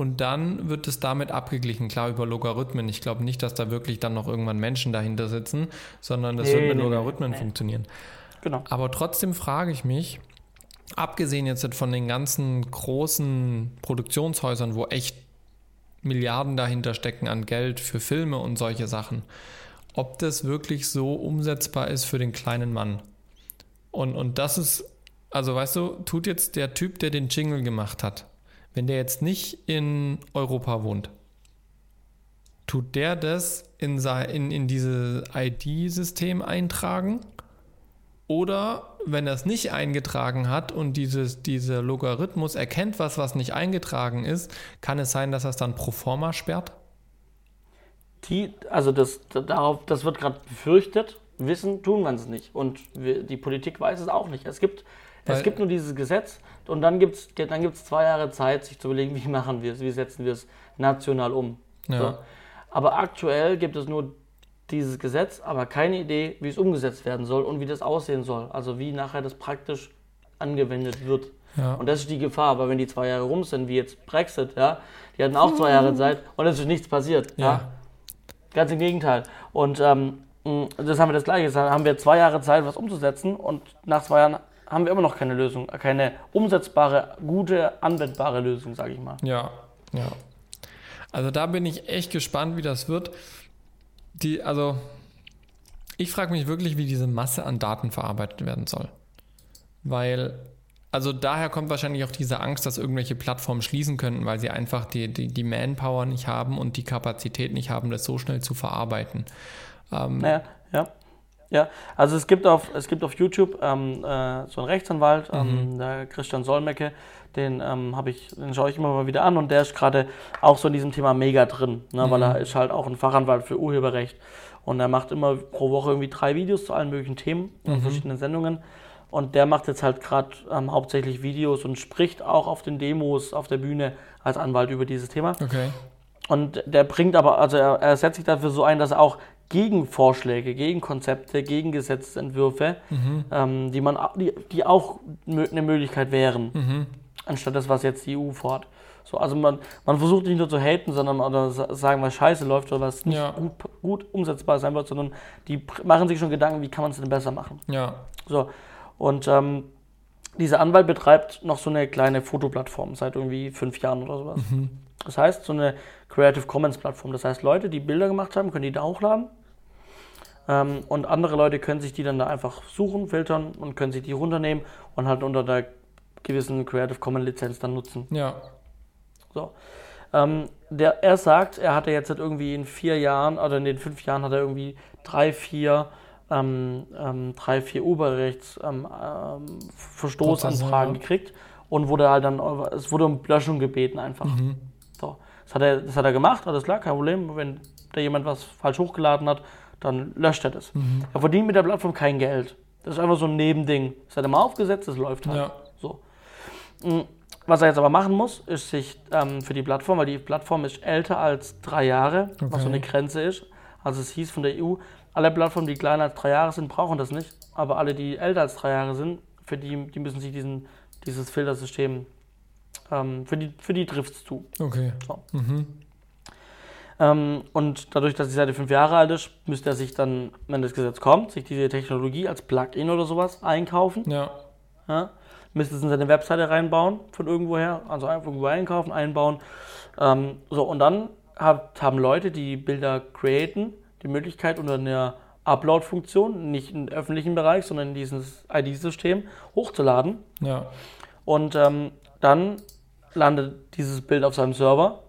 und dann wird es damit abgeglichen, klar über Logarithmen. Ich glaube nicht, dass da wirklich dann noch irgendwann Menschen dahinter sitzen, sondern das nee, wird mit nee, Logarithmen nee. funktionieren. Genau. Aber trotzdem frage ich mich, abgesehen jetzt von den ganzen großen Produktionshäusern, wo echt Milliarden dahinter stecken an Geld für Filme und solche Sachen, ob das wirklich so umsetzbar ist für den kleinen Mann. Und, und das ist, also weißt du, tut jetzt der Typ, der den Jingle gemacht hat, wenn der jetzt nicht in Europa wohnt, tut der das in, in, in dieses ID-System eintragen? Oder wenn er es nicht eingetragen hat und dieses, dieser Logarithmus erkennt was, was nicht eingetragen ist, kann es sein, dass er es dann pro forma sperrt? Die, also das, darauf, das wird gerade befürchtet. Wissen tun wir es nicht. Und wir, die Politik weiß es auch nicht. Es gibt weil es gibt nur dieses Gesetz und dann gibt es dann gibt's zwei Jahre Zeit, sich zu überlegen, wie machen wir es, wie setzen wir es national um. Ja. So. Aber aktuell gibt es nur dieses Gesetz, aber keine Idee, wie es umgesetzt werden soll und wie das aussehen soll. Also wie nachher das praktisch angewendet wird. Ja. Und das ist die Gefahr, weil wenn die zwei Jahre rum sind, wie jetzt Brexit, ja, die hatten auch zwei Jahre Zeit und es ist nichts passiert. Ja. ja. Ganz im Gegenteil. Und ähm, das haben wir das gleiche gesagt, haben wir zwei Jahre Zeit, was umzusetzen und nach zwei Jahren haben wir immer noch keine Lösung, keine umsetzbare, gute, anwendbare Lösung, sage ich mal. Ja, ja. Also da bin ich echt gespannt, wie das wird. Die, also ich frage mich wirklich, wie diese Masse an Daten verarbeitet werden soll. Weil, also daher kommt wahrscheinlich auch diese Angst, dass irgendwelche Plattformen schließen könnten, weil sie einfach die, die, die Manpower nicht haben und die Kapazität nicht haben, das so schnell zu verarbeiten. Ähm, naja, ja. Ja, also es gibt auf, es gibt auf YouTube ähm, äh, so einen Rechtsanwalt, ähm, der Christian Solmecke, den ähm, habe ich, den schaue ich immer mal wieder an und der ist gerade auch so in diesem Thema mega drin, ne, weil er ist halt auch ein Fachanwalt für Urheberrecht und er macht immer pro Woche irgendwie drei Videos zu allen möglichen Themen in verschiedenen Sendungen und der macht jetzt halt gerade ähm, hauptsächlich Videos und spricht auch auf den Demos auf der Bühne als Anwalt über dieses Thema. Okay. Und der bringt aber, also er, er setzt sich dafür so ein, dass er auch Gegenvorschläge, Gegenkonzepte, Gegengesetzentwürfe, ähm, die, man, die, die auch eine Möglichkeit wären, anstatt das, was jetzt die EU fordert. So, also man, man versucht nicht nur zu haten, sondern oder sa- sagen, was scheiße läuft oder was nicht Ja. gut, gut umsetzbar sein wird, sondern die machen sich schon Gedanken, wie kann man es denn besser machen. Ja. So, und ähm, dieser Anwalt betreibt noch so eine kleine Fotoplattform seit irgendwie fünf Jahren oder sowas. Das heißt, so eine Creative Commons Plattform. Das heißt, Leute, die Bilder gemacht haben, können die da hochladen. Ähm, und andere Leute können sich die dann da einfach suchen, filtern und können sich die runternehmen und halt unter der gewissen Creative Commons Lizenz dann nutzen. Ja. So. Ähm, der, er sagt, er hatte jetzt halt irgendwie in vier Jahren oder in den fünf Jahren hat er irgendwie drei, vier, ähm, ähm, drei, vier Urheberrechts ähm, ähm, gekriegt und wurde halt dann, es wurde um Löschung gebeten einfach. So. Das hat, er, das hat er gemacht, alles klar, kein Problem. Wenn da jemand was falsch hochgeladen hat, dann löscht er das. Er verdient mit der Plattform kein Geld. Das ist einfach so ein Nebending. Das hat er mal aufgesetzt, das läuft halt. Ja. So. Mm, Was er jetzt aber machen muss, ist sich ähm, für die Plattform, weil die Plattform ist älter als drei Jahre, was so Okay. eine Grenze ist. Also es hieß von der EU, alle Plattformen, die kleiner als drei Jahre sind, brauchen das nicht. Aber alle, die älter als drei Jahre sind, für die, die müssen sich diesen, dieses Filtersystem, ähm, für die, für die trifft es zu. Okay. So. Mhm. Ähm, und dadurch, dass die Seite fünf Jahre alt ist, müsste er sich dann, wenn das Gesetz kommt, sich diese Technologie als Plugin oder sowas einkaufen. Ja. Ja? Müsste es in seine Webseite reinbauen, von irgendwoher, also einfach irgendwo einkaufen, einbauen. Ähm, so, und dann hat, haben Leute, die Bilder createn, die Möglichkeit unter einer Upload-Funktion, nicht im öffentlichen Bereich, sondern in dieses ID-System hochzuladen. Ja. Und ähm, dann landet dieses Bild auf seinem Server,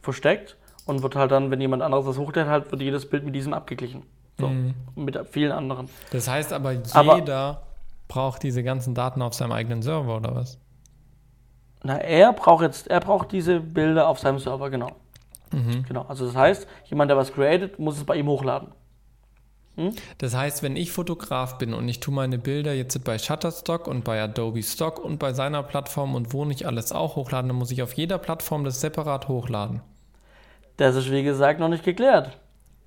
versteckt, und wird halt dann, wenn jemand anderes das hochlädt, halt wird jedes Bild mit diesem abgeglichen. So. Mhm. Und mit vielen anderen. Das heißt aber, Aber- jeder braucht diese ganzen Daten auf seinem eigenen Server, oder was? Na, er braucht jetzt, er braucht diese Bilder auf seinem Server, genau. Genau. Also das heißt, jemand, der was created, muss es bei ihm hochladen. Das heißt, wenn ich Fotograf bin und ich tue meine Bilder jetzt bei Shutterstock und bei Adobe Stock und bei seiner Plattform und wo nicht alles auch hochladen, dann muss ich auf jeder Plattform das separat hochladen. Das ist wie gesagt noch nicht geklärt.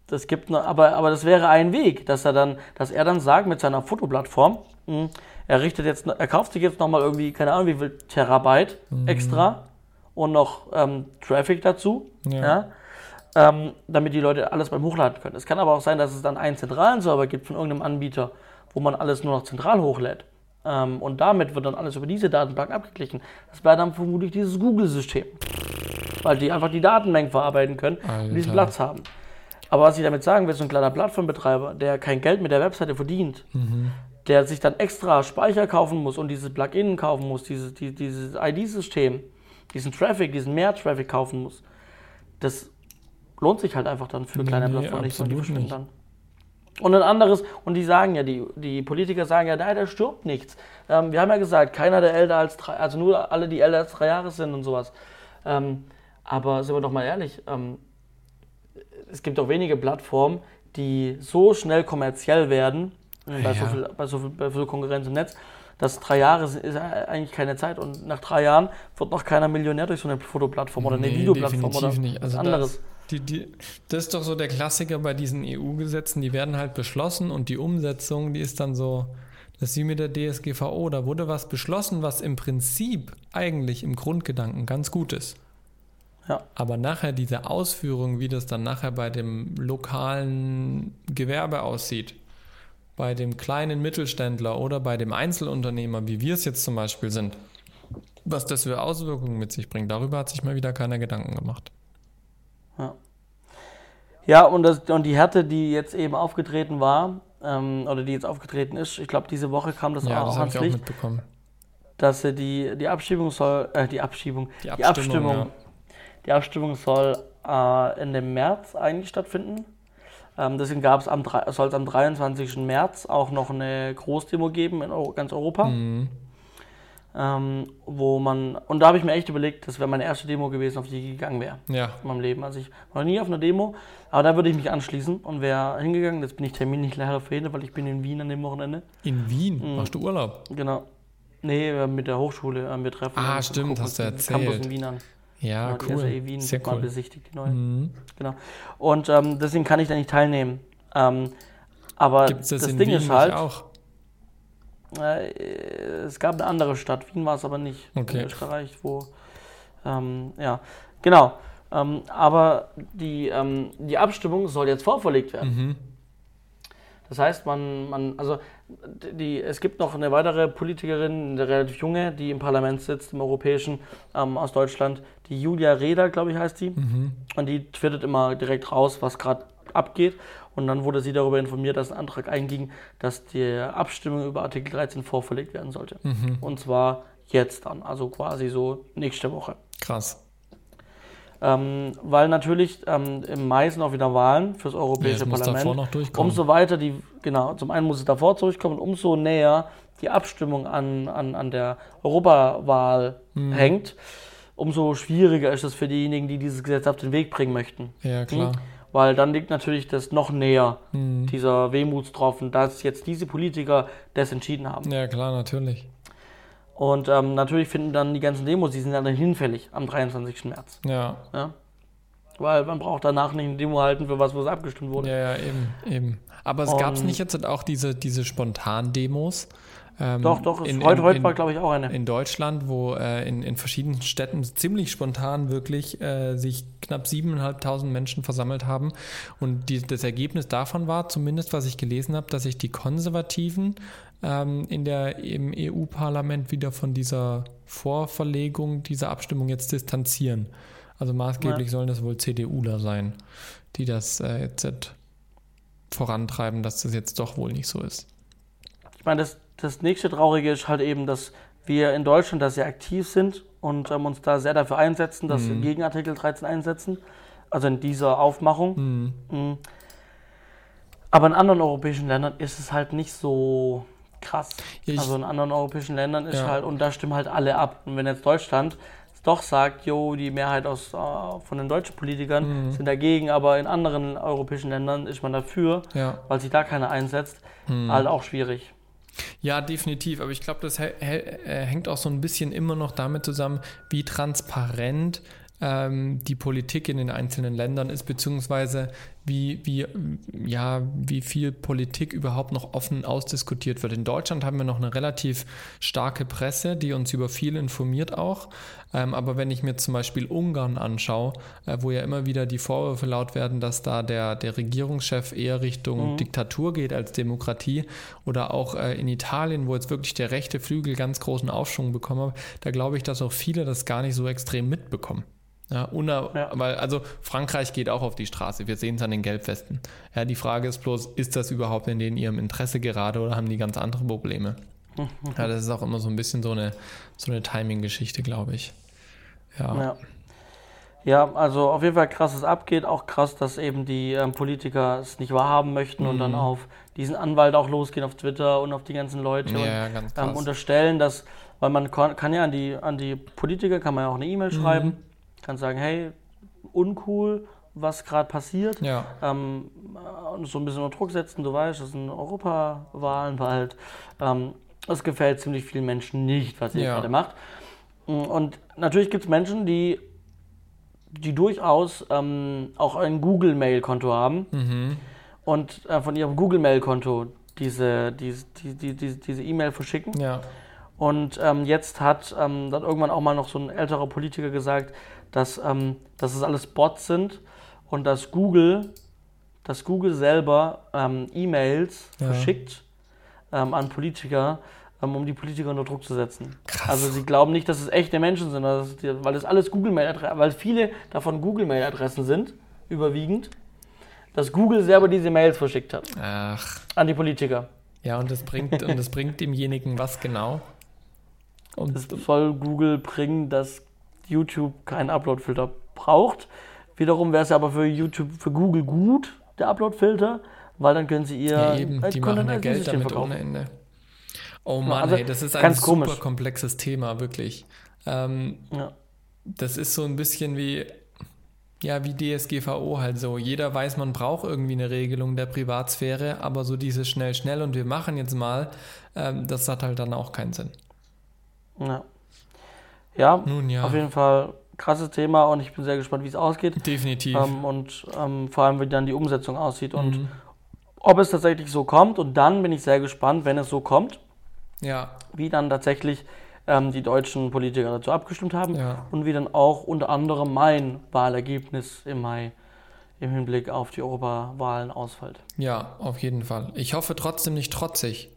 Das gibt noch, aber, aber das wäre ein Weg, dass er dann, dass er dann sagt mit seiner Fotoplattform, mh, er richtet jetzt, er kauft sich jetzt nochmal irgendwie, keine Ahnung, wie viel Terabyte extra und noch ähm, Traffic dazu, Ja. ja. ähm, damit die Leute alles beim Hochladen können. Es kann aber auch sein, dass es dann einen zentralen Server gibt von irgendeinem Anbieter, wo man alles nur noch zentral hochlädt. Ähm, und damit wird dann alles über diese Datenbank abgeglichen. Das wäre dann vermutlich dieses Google-System. Weil die einfach die Datenmengen verarbeiten können und diesen Alter. Platz haben. Aber was ich damit sagen will, so ein kleiner Plattformbetreiber, der kein Geld mit der Webseite verdient, der sich dann extra Speicher kaufen muss und dieses Plugin kaufen muss, dieses, die, dieses ID-System, diesen Traffic, diesen Mehr-Traffic kaufen muss, das lohnt sich halt einfach dann für kleine Nee, Plattformen nicht. Und die nicht. dann. Und ein anderes, und die sagen ja, die, die Politiker sagen ja, da, da stirbt nichts. Ähm, wir haben ja gesagt, keiner der älter als drei, also nur alle, die älter als drei Jahre sind und sowas. Ähm, aber sind wir doch mal ehrlich, ähm, es gibt auch wenige Plattformen, die so schnell kommerziell werden, äh, bei, so Ja. viel, bei, so viel, bei so viel Konkurrenz im Netz, dass drei Jahre ist eigentlich keine Zeit und nach drei Jahren wird noch keiner Millionär durch so eine Fotoplattform oder eine Nee, Videoplattform oder nicht. Also anderes. Die, die, das ist doch so der Klassiker bei diesen EU-Gesetzen, die werden halt beschlossen und die Umsetzung, die ist dann so, das ist wie mit der DSGVO, da wurde was beschlossen, was im Prinzip eigentlich im Grundgedanken ganz gut ist. Ja. Aber nachher diese Ausführung, wie das dann nachher bei dem lokalen Gewerbe aussieht, bei dem kleinen Mittelständler oder bei dem Einzelunternehmer, wie wir es jetzt zum Beispiel sind, was das für Auswirkungen mit sich bringt, darüber hat sich mal wieder keiner Gedanken gemacht. Ja, und, das, und die Härte, die jetzt eben aufgetreten war, ähm, oder die jetzt aufgetreten ist, ich glaube, diese Woche kam das ja, auch das habe ans ich auch Licht, mitbekommen. dass sie die, die Abschiebung soll, äh, die Abschiebung, Die die Abstimmung, Abstimmung, die Abstimmung soll äh, Ende März eigentlich stattfinden. Ähm, deswegen gab es am, drei- soll es am 23. März auch noch eine Großdemo geben in Euro, ganz Europa. Mhm. Ähm, wo man, und da habe ich mir echt überlegt, das wäre meine erste Demo gewesen, auf die ich gegangen wäre Ja, in meinem Leben. Also ich war noch nie auf einer Demo, aber da würde ich mich anschließen und wäre hingegangen. Jetzt bin ich terminlich leider verhindert, weil ich bin in Wien an dem Wochenende. in Wien. Mhm. Machst du Urlaub? Genau. Nee, äh, mit der Hochschule. äh, Wir treffen Ah, stimmt, hast du den Campus erzählt. in Wien an. Ja, die cool. SAE Wien Sehr mal cool. besichtigt, die neue. Mhm. Genau. Und ähm, deswegen kann ich da nicht teilnehmen. Ähm, aber Gibt es das, das in Ding Wien ist halt, auch? äh, es gab eine andere Stadt. Wien war es aber nicht. Okay. In Österreich, wo. Ähm, ja, genau. Ähm, aber die, ähm, die Abstimmung soll jetzt vorverlegt werden. Mhm. Das heißt, man, man, also die, es gibt noch eine weitere Politikerin, eine relativ junge, die im Parlament sitzt, im Europäischen, ähm, aus Deutschland, die Julia Reda, glaube ich, heißt die. Mhm. Und die twittert immer direkt raus, was gerade abgeht. Und dann wurde sie darüber informiert, dass ein Antrag einging, dass die Abstimmung über Artikel 13 vorverlegt werden sollte. Mhm. Und zwar jetzt dann, also quasi so nächste Woche. Krass. Ähm, weil natürlich ähm, im Mai sind auch wieder Wahlen fürs Ja, Europäische muss Parlament. durchkommen. Umso weiter die, genau, zum einen muss es davor zurückkommen, und umso näher die Abstimmung an, an, an der Europawahl Mhm. hängt, umso schwieriger ist es für diejenigen, die dieses Gesetz auf den Weg bringen möchten. ja, klar. Weil dann liegt natürlich das noch näher, Mhm. dieser Wehmutstropfen, dass jetzt diese Politiker das entschieden haben. Ja, klar, natürlich. Und ähm, natürlich finden dann die ganzen Demos, die sind dann hinfällig am 23. März. Ja. Ja? Weil man braucht danach nicht eine Demo halten, für was, was abgestimmt wurde. Ja, ja, eben, eben. Aber es gab es nicht jetzt auch diese, diese Spontan-Demos? Ähm, Doch, doch, es- in, heute, in, heute in, war, glaube ich, auch eine. in Deutschland, wo äh, in, in verschiedenen Städten ziemlich spontan wirklich äh, sich knapp 7.500 Menschen versammelt haben. Und die, das Ergebnis davon war, zumindest was ich gelesen habe, dass sich die Konservativen ähm, in der, im EU-Parlament wieder von dieser Vorverlegung dieser Abstimmung jetzt distanzieren. Also maßgeblich sollen das wohl CDUler sein, die das äh, jetzt vorantreiben, dass das jetzt doch wohl nicht so ist. Ich meine, das, das nächste Traurige ist halt eben, dass wir in Deutschland da sehr aktiv sind und ähm, uns da sehr dafür einsetzen, dass wir Mhm. gegen Artikel 13 einsetzen. Also in dieser Aufmachung. Hm. Mhm. Aber in anderen europäischen Ländern ist es halt nicht so krass. Ich- also in anderen europäischen Ländern ist Ja. halt, und da stimmen halt alle ab. Und wenn jetzt Deutschland doch sagt, jo, die Mehrheit aus, äh, von den deutschen Politikern Mhm. sind dagegen, aber in anderen europäischen Ländern ist man dafür, Ja. weil sich da keiner einsetzt, Hm. halt auch schwierig. Ja, definitiv. Aber ich glaube, das äh, hängt auch so ein bisschen immer noch damit zusammen, wie transparent ähm, die Politik in den einzelnen Ländern ist, beziehungsweise wie, wie, ja, wie viel Politik überhaupt noch offen ausdiskutiert wird. In Deutschland haben wir noch eine relativ starke Presse, die uns über viel informiert auch. Ähm, aber wenn ich mir zum Beispiel Ungarn anschaue, äh, wo ja immer wieder die Vorwürfe laut werden, dass da der, der Regierungschef eher Richtung Mhm. Diktatur geht als Demokratie oder auch äh, in Italien, wo jetzt wirklich der rechte Flügel ganz großen Aufschwung bekommen hat, da glaube ich, dass auch viele das gar nicht so extrem mitbekommen. Ja, una, Ja. weil, also Frankreich geht auch auf die Straße, wir sehen es an den Gelbwesten. Ja, die Frage ist bloß, ist das überhaupt in denen ihrem Interesse gerade oder haben die ganz andere Probleme? Ja, das ist auch immer so ein bisschen so eine, so eine Timing-Geschichte, glaube ich. Ja. Ja. ja, also auf jeden Fall krass, es abgeht. Auch krass, dass eben die ähm, Politiker es nicht wahrhaben möchten und dann Mhm. auf diesen Anwalt auch losgehen auf Twitter und auf die ganzen Leute Ja, und ähm, unterstellen, dass, weil man kann, kann ja an die, an die Politiker, kann man ja auch eine E-Mail Mhm. schreiben, kann sagen, hey, uncool, was gerade passiert. Ja, Ähm, und so ein bisschen unter Druck setzen, du weißt, das sind Europawahlen bald. Ähm, es gefällt ziemlich vielen Menschen nicht, was ihr Ja. gerade macht. Und natürlich gibt es Menschen, die, die durchaus ähm, auch ein Google-Mail-Konto haben mhm. und äh, von ihrem Google-Mail-Konto diese diese die, die, die, diese E-Mail verschicken. ja, Und ähm, jetzt hat ähm, dann irgendwann auch mal noch so ein älterer Politiker gesagt, dass, ähm, dass es alles Bots sind und dass Google, dass Google selber ähm, E-Mails Ja. verschickt ähm, an Politiker, ähm, um die Politiker unter Druck zu setzen. Krass. Also sie glauben nicht, dass es echte Menschen sind, es die, weil das alles Google-Mail-Adressen, weil viele davon Google-Mail-Adressen sind, überwiegend, dass Google selber diese Mails verschickt hat ach. an die Politiker. Ja, und das bringt, und das bringt demjenigen was genau? Und, Es soll Google bringen, dass YouTube keinen Upload-Filter braucht. Wiederum wäre es aber für YouTube, für Google gut, der Upload-Filter, weil dann können sie ihr ja, eben, die machen ja Geld damit verkaufen. ohne Ende. Oh Mann, also, hey, das ist ein super komisch. komplexes Thema, wirklich. Ähm, ja. Das ist so ein bisschen wie, ja, wie DSGVO halt so. Jeder weiß, man braucht irgendwie eine Regelung der Privatsphäre, aber so dieses schnell, schnell und wir machen jetzt mal, ähm, das hat halt dann auch keinen Sinn. Ja. Ja, Nun, ja, auf jeden Fall krasses Thema und ich bin sehr gespannt, wie es ausgeht. Definitiv. Ähm, und ähm, vor allem, wie dann die Umsetzung aussieht und mhm. ob es tatsächlich so kommt. Und dann bin ich sehr gespannt, wenn es so kommt, ja. wie dann tatsächlich ähm, die deutschen Politiker dazu abgestimmt haben ja. und wie dann auch unter anderem mein Wahlergebnis im Mai im Hinblick auf die Europawahlen ausfällt. Ja, auf jeden Fall. Ich hoffe trotzdem nicht trotzig,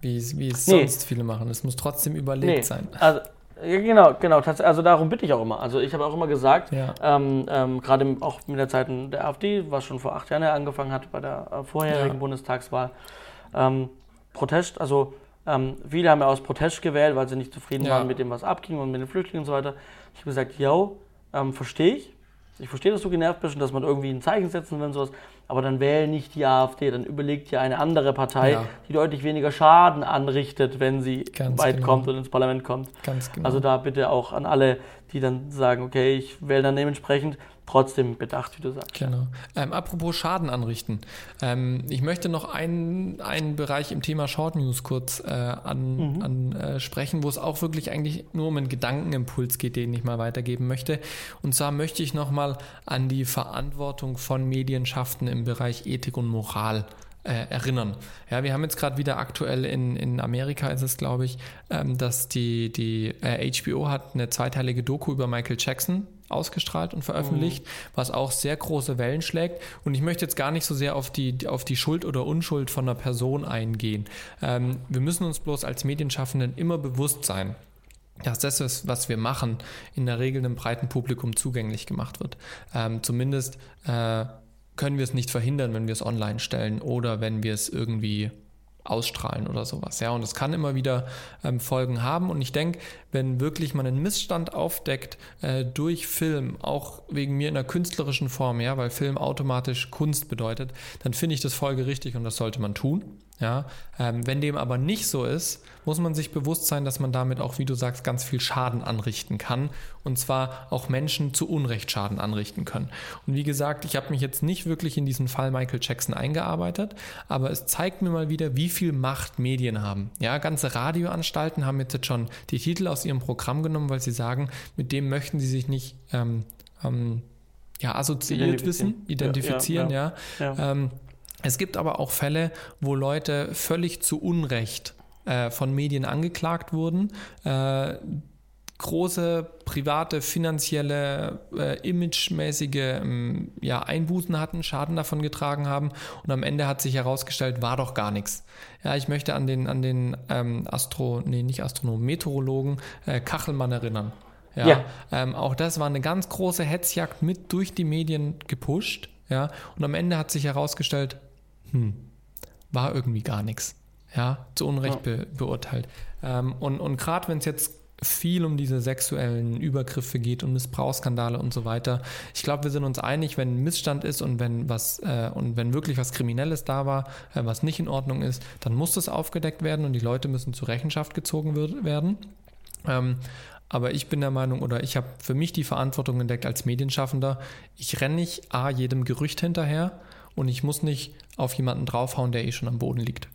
wie, wie es nee. sonst viele machen. Es muss trotzdem überlegt nee. sein. Also, ja, genau, genau. Also darum bitte ich auch immer. Also ich habe auch immer gesagt, ja. ähm, ähm, gerade auch mit der Zeit der AfD, was schon vor acht Jahren angefangen hat bei der äh, vorherigen ja. Bundestagswahl, ähm, Protest, also ähm, viele haben ja aus Protest gewählt, weil sie nicht zufrieden waren mit dem, was abging und mit den Flüchtlingen und so weiter. Ich habe gesagt, yo, ähm, verstehe ich. Ich verstehe, dass du genervt bist und dass man irgendwie ein Zeichen setzen will und sowas aber dann wähl nicht die AfD, dann überlegt dir eine andere Partei, ja. die deutlich weniger Schaden anrichtet, wenn sie Ganz weit genau. kommt und ins Parlament kommt. Genau. Also da bitte auch an alle, die dann sagen, okay, ich wähle dann dementsprechend, trotzdem bedacht, wie du sagst. Genau. Ähm, apropos Schaden anrichten. Ähm, ich möchte noch einen, einen Bereich im Thema Short News kurz äh, ansprechen, mhm. äh, wo es auch wirklich eigentlich nur um einen Gedankenimpuls geht, den ich mal weitergeben möchte. Und zwar möchte ich nochmal an die Verantwortung von Medienschaften im Bereich Ethik und Moral äh, erinnern. Ja, wir haben jetzt gerade wieder aktuell in, in Amerika ist es, glaube ich, ähm, dass die, die äh, HBO hat eine zweiteilige Doku über Michael Jackson ausgestrahlt und veröffentlicht, mhm. was auch sehr große Wellen schlägt. Und ich möchte jetzt gar nicht so sehr auf die, auf die Schuld oder Unschuld von einer Person eingehen. Ähm, wir müssen uns bloß als Medienschaffenden immer bewusst sein, dass das, was wir machen, in der Regel einem breiten Publikum zugänglich gemacht wird. Ähm, zumindest äh, können wir es nicht verhindern, wenn wir es online stellen oder wenn wir es irgendwie ausstrahlen oder sowas. Ja, und es kann immer wieder ähm, Folgen haben. Und ich denke, wenn wirklich man einen Missstand aufdeckt äh, durch Film, auch wegen mir in einer künstlerischen Form, ja, weil Film automatisch Kunst bedeutet, dann finde ich das folgerichtig und das sollte man tun. Ja, ähm, wenn dem aber nicht so ist, muss man sich bewusst sein, dass man damit auch, wie du sagst, ganz viel Schaden anrichten kann. Und zwar auch Menschen zu Unrecht Schaden anrichten können. Und wie gesagt, ich habe mich jetzt nicht wirklich in diesen Fall Michael Jackson eingearbeitet, aber es zeigt mir mal wieder, wie viel Macht Medien haben. Ja, ganze Radioanstalten haben jetzt schon die Titel aus ihrem Programm genommen, weil sie sagen, mit dem möchten sie sich nicht ähm, ähm, ja, assoziiert wissen, identifizieren, ja. ja, ja. Es gibt aber auch Fälle, wo Leute völlig zu Unrecht äh, von Medien angeklagt wurden. Äh, große private, finanzielle, äh, imagemäßige ähm, ja, Einbußen hatten, Schaden davon getragen haben und am Ende hat sich herausgestellt, war doch gar nichts. Ja, ich möchte an den, an den ähm, Astro, nee, nicht Astronomen, Meteorologen äh, Kachelmann erinnern. Ja, ja. Ähm, auch das war eine ganz große Hetzjagd mit durch die Medien gepusht. Ja, und am Ende hat sich herausgestellt, hm, war irgendwie gar nichts. Ja, zu Unrecht ja. Be beurteilt. Ähm, und und gerade wenn es jetzt viel um diese sexuellen Übergriffe geht und Missbrauchsskandale und so weiter. Ich glaube, wir sind uns einig, wenn ein Missstand ist und wenn was äh, und wenn wirklich was Kriminelles da war, äh, was nicht in Ordnung ist, dann muss das aufgedeckt werden und die Leute müssen zur Rechenschaft gezogen wird, werden. Ähm, aber ich bin der Meinung, oder ich habe für mich die Verantwortung entdeckt als Medienschaffender, ich renne nicht A jedem Gerücht hinterher und ich muss nicht auf jemanden draufhauen, der eh schon am Boden liegt.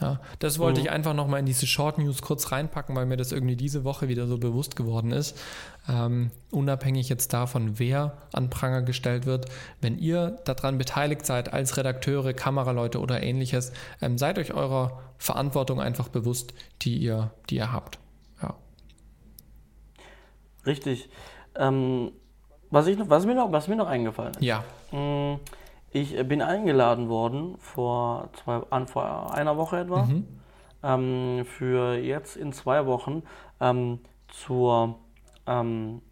Ja, das wollte mhm. ich einfach nochmal in diese Short News kurz reinpacken, weil mir das irgendwie diese Woche wieder so bewusst geworden ist. Ähm, unabhängig jetzt davon, wer an Pranger gestellt wird, wenn ihr daran beteiligt seid, als Redakteure, Kameraleute oder ähnliches, ähm, seid euch eurer Verantwortung einfach bewusst, die ihr, die ihr habt. Ja. Richtig. Ähm, was, ich was, mir noch, was mir noch eingefallen ist. Ja. Mhm ich bin eingeladen worden vor, zwei, an, vor einer Woche etwa mhm. ähm, für jetzt in zwei Wochen ähm, zur, ähm,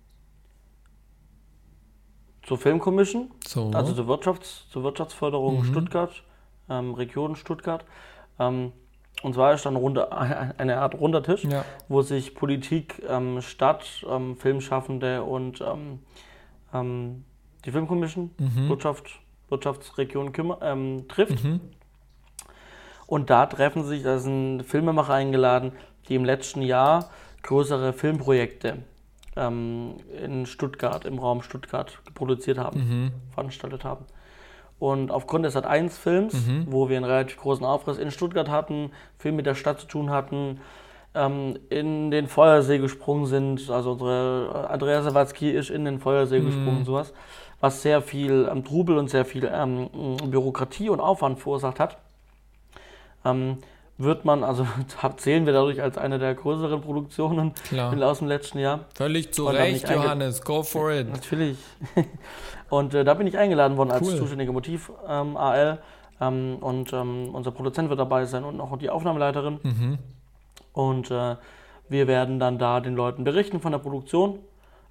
zur Filmkommission, so. also zur, Wirtschafts-, zur Wirtschaftsförderung mhm. Stuttgart, ähm, Region Stuttgart. Ähm, und zwar ist dann runde, eine Art runder Tisch, ja. wo sich Politik, ähm, Stadt, Filmschaffende und die Filmkommission, mhm. Wirtschaft, Wirtschaftsregion ähm, trifft. Mhm. Und da treffen sich, da sind Filmemacher eingeladen, die im letzten Jahr größere Filmprojekte ähm, in Stuttgart, im Raum Stuttgart produziert haben, mhm. veranstaltet haben. Und aufgrund des Sat1-Films, mhm. wo wir einen relativ großen Aufriss in Stuttgart hatten, viel mit der Stadt zu tun hatten, ähm, in den Feuersee gesprungen sind, also unsere Andrea Sawatzki ist in den Feuersee mhm. gesprungen, sowas, was sehr viel ähm, Trubel und sehr viel ähm, Bürokratie und Aufwand verursacht hat. Ähm, wird man, also zählen wir dadurch als eine der größeren Produktionen Klar. aus dem letzten Jahr. Völlig zu Recht, Johannes, go for it. Natürlich. Und äh, da bin ich eingeladen worden als cool. zuständige Motiv-AL. Ähm, und ähm, unser Produzent wird dabei sein und auch die Aufnahmeleiterin. Mhm. Und äh, wir werden dann da den Leuten berichten von der Produktion,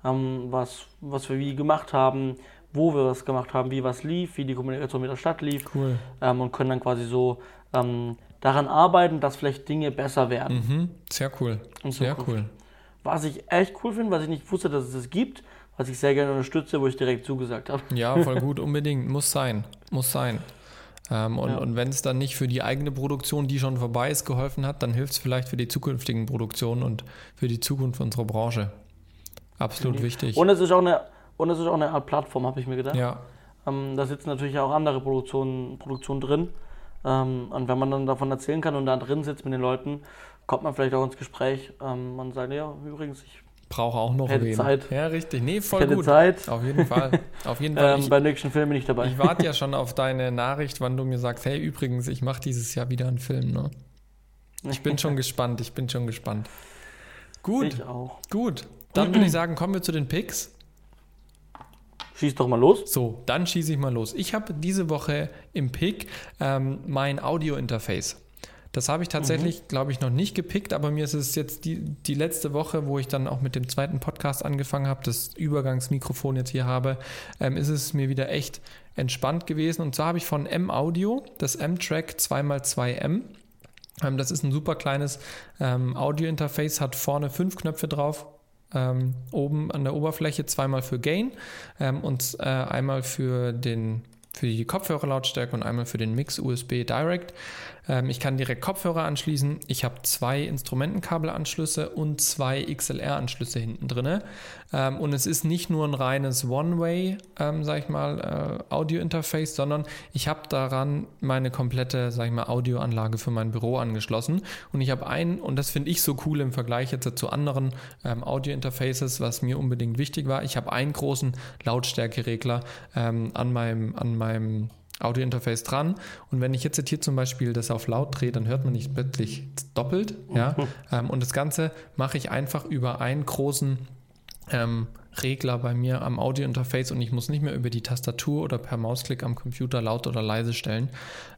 ähm, was, was wir wie gemacht haben, wo wir was gemacht haben, wie was lief, wie die Kommunikation mit der Stadt lief. Cool. Ähm, und können dann quasi so ähm, daran arbeiten, dass vielleicht Dinge besser werden. Mhm. Sehr cool. Sehr cool. Was ich echt cool finde, was ich nicht wusste, dass es das gibt, was ich sehr gerne unterstütze, wo ich direkt zugesagt habe. Ja, voll gut, unbedingt. Muss sein. Muss sein. Ähm, und, ja. und wenn es dann nicht für die eigene Produktion, die schon vorbei ist, geholfen hat, dann hilft es vielleicht für die zukünftigen Produktionen und für die Zukunft unserer Branche. Absolut mhm. wichtig. Und es ist auch eine, und es ist auch eine Art Plattform, habe ich mir gedacht. Ja. Ähm, da sitzen natürlich auch andere Produktionen, Produktionen drin. Ähm, und wenn man dann davon erzählen kann und da drin sitzt mit den Leuten, kommt man vielleicht auch ins Gespräch. Ähm, man sagt, ja, übrigens, ich brauche auch noch hätte wen. Zeit. Ja, richtig. Nee, voll ich hätte gut. Zeit. Auf jeden Fall. Auf jeden Fall. ähm, ich, beim nächsten Film bin ich dabei. Ich warte ja schon auf deine Nachricht, wann du mir sagst, hey, übrigens, ich mache dieses Jahr wieder einen Film. Ne? Ich bin schon gespannt. Ich bin schon gespannt. Gut. Ich auch. Gut. Dann würde ich sagen, kommen wir zu den Picks. Schieß doch mal los. So, dann schieße ich mal los. Ich habe diese Woche im Pick ähm, mein Audio-Interface. Das habe ich tatsächlich, mhm. glaube ich, noch nicht gepickt, aber mir ist es jetzt die, die letzte Woche, wo ich dann auch mit dem zweiten Podcast angefangen habe, das Übergangsmikrofon jetzt hier habe, ähm, ist es mir wieder echt entspannt gewesen. Und zwar habe ich von M-Audio das M-Track 2x2M. Ähm, das ist ein super kleines ähm, Audio-Interface, hat vorne fünf Knöpfe drauf, ähm, oben an der Oberfläche zweimal für Gain ähm, und äh, einmal für den für die Kopfhörerlautstärke und einmal für den Mix USB Direct. Ähm, ich kann direkt Kopfhörer anschließen. Ich habe zwei Instrumentenkabelanschlüsse und zwei XLR-Anschlüsse hinten drin. Ähm, und es ist nicht nur ein reines One-Way, ähm, sag ich mal, äh, Audio-Interface, sondern ich habe daran meine komplette, sag ich mal, Audioanlage für mein Büro angeschlossen. Und ich habe einen, und das finde ich so cool im Vergleich jetzt zu anderen ähm, Audio-Interfaces, was mir unbedingt wichtig war. Ich habe einen großen Lautstärkeregler ähm, an meinem, an meinem Audio-Interface dran. Und wenn ich jetzt hier zum Beispiel das auf laut drehe, dann hört man nicht plötzlich doppelt. Ja? Mhm. und das Ganze mache ich einfach über einen großen ähm, Regler bei mir am Audio-Interface und ich muss nicht mehr über die Tastatur oder per Mausklick am Computer laut oder leise stellen.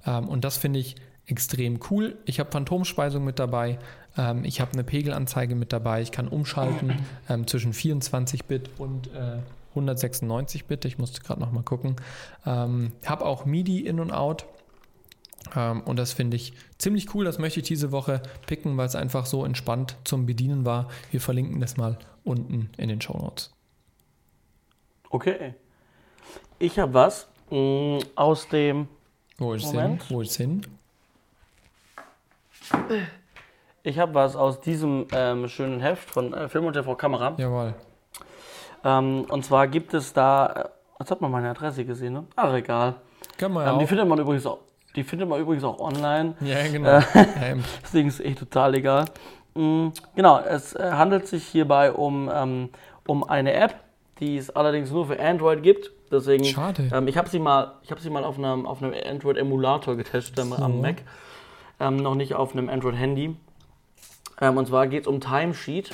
Ähm, und das finde ich extrem cool. Ich habe Phantomspeisung mit dabei. Ähm, ich habe eine Pegelanzeige mit dabei. Ich kann umschalten ähm, zwischen 24-Bit und äh, 196-Bit, ich musste gerade noch mal gucken. Ähm, habe auch MIDI in und out. Ähm, und das finde ich ziemlich cool. Das möchte ich diese Woche picken, weil es einfach so entspannt zum Bedienen war. Wir verlinken das mal unten in den Show Notes. Okay. Ich habe was mh, mm, aus dem. Wo ist Moment. hin? Wo ist hin? Ich habe was aus diesem ähm, schönen Heft von äh, Film und TV Kamera. Jawohl. Ähm, und zwar gibt es da, äh, jetzt hat man meine Adresse gesehen, ne? Ach, egal. Kann man ähm, die findet man übrigens auch. Die findet man übrigens auch online. Ja, genau. Äh, deswegen ist es echt total egal. Mhm, genau, es äh, handelt sich hierbei um, ähm, um eine App, die es allerdings nur für Android gibt. Deswegen, Schade. Ähm, ich habe sie mal, ich habe sie mal auf einem, auf einem Android-Emulator getestet so. am Mac, ähm, noch nicht auf einem Android-Handy. Ähm, und zwar geht es um Timesheet.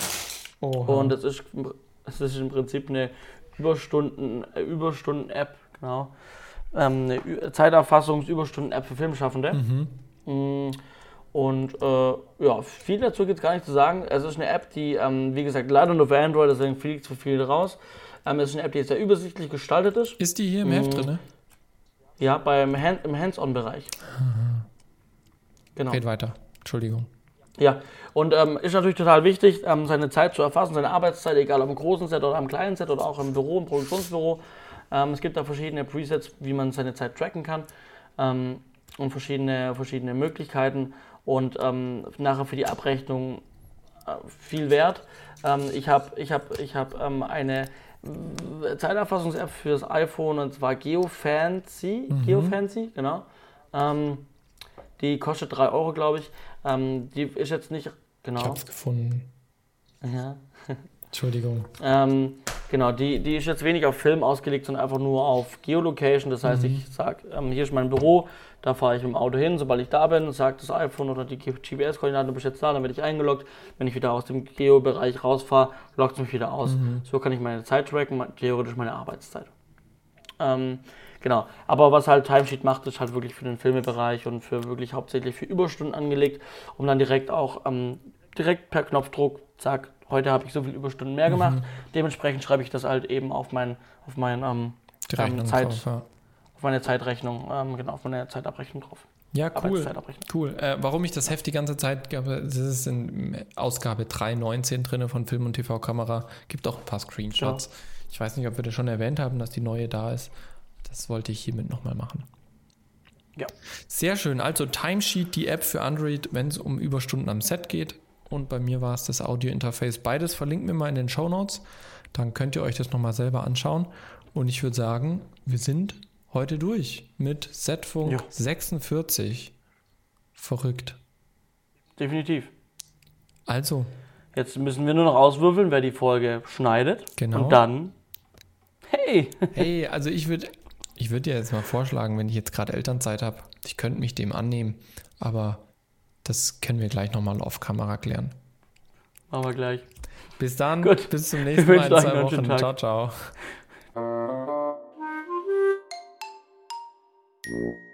Oha. Und das ist es ist im Prinzip eine Überstunden, äh, Überstunden-App, genau. Ähm, eine Zeiterfassungs-Überstunden-App für Filmschaffende. Mhm. Mm, und äh, ja, viel dazu gibt es gar nicht zu sagen. Es ist eine App, die, ähm, wie gesagt, leider nur für Android, deswegen fliegt zu viel raus. Ähm, es ist eine App, die sehr übersichtlich gestaltet ist. Ist die hier im Heft mhm. drin? Ja, beim Hand, im Hands-on-Bereich. Genau. Geht weiter. Entschuldigung. Ja, und ähm, ist natürlich total wichtig, ähm, seine Zeit zu erfassen, seine Arbeitszeit, egal ob im großen Set oder im kleinen Set oder auch im Büro, im Produktionsbüro. Ähm, es gibt da verschiedene Presets, wie man seine Zeit tracken kann ähm, und verschiedene, verschiedene Möglichkeiten und ähm, nachher für die Abrechnung äh, viel wert. Ähm, ich habe ich hab, ich hab, ähm, eine Zeiterfassungs-App für das iPhone und zwar GeoFancy. Mhm. GeoFancy, genau. Ähm, die kostet 3 Euro, glaube ich. Ähm, die ist jetzt nicht. Genau. Ich hab's gefunden. Ja. Entschuldigung. Ähm, genau, die, die ist jetzt wenig auf Film ausgelegt, sondern einfach nur auf Geolocation. Das heißt, mhm. ich sage, ähm, hier ist mein Büro, da fahre ich mit dem Auto hin, sobald ich da bin, sagt das iPhone oder die GPS-Koordinaten, du bist jetzt da, dann werde ich eingeloggt. Wenn ich wieder aus dem Geo-Bereich rausfahre, loggt es mich wieder aus. Mhm. So kann ich meine Zeit tracken, theoretisch meine Arbeitszeit. Ähm, genau. Aber was halt Timesheet macht, ist halt wirklich für den Filmebereich und für wirklich hauptsächlich für Überstunden angelegt, um dann direkt auch ähm, direkt per Knopfdruck, zack, heute habe ich so viele Überstunden mehr gemacht. Mhm. Dementsprechend schreibe ich das halt eben auf mein, auf mein ähm, ähm Zeit, drauf, ja. auf meine Zeitrechnung, ähm, genau, auf meine Zeitabrechnung drauf. Ja, cool. cool. Äh, warum ich das Heft die ganze Zeit gab, das ist in Ausgabe 3.19 drin von Film und TV-Kamera. Gibt auch ein paar Screenshots. Ja. Ich weiß nicht, ob wir das schon erwähnt haben, dass die neue da ist. Das wollte ich hiermit nochmal machen. Ja. Sehr schön. Also Timesheet, die App für Android, wenn es um Überstunden am Set geht und bei mir war es das Audio-Interface. Beides verlinken wir mal in den Show Notes. Dann könnt ihr euch das nochmal selber anschauen. Und ich würde sagen, wir sind heute durch mit Setfunk ja. 46. Verrückt. Definitiv. Also. Jetzt müssen wir nur noch auswürfeln, wer die Folge schneidet. Genau. Und dann. Hey! Hey, also ich würde ich würd dir jetzt mal vorschlagen, wenn ich jetzt gerade Elternzeit habe, ich könnte mich dem annehmen, aber das können wir gleich nochmal auf Kamera klären. Machen wir gleich. Bis dann. Gut. Bis zum nächsten Mal in zwei Wochen. Ciao, ciao.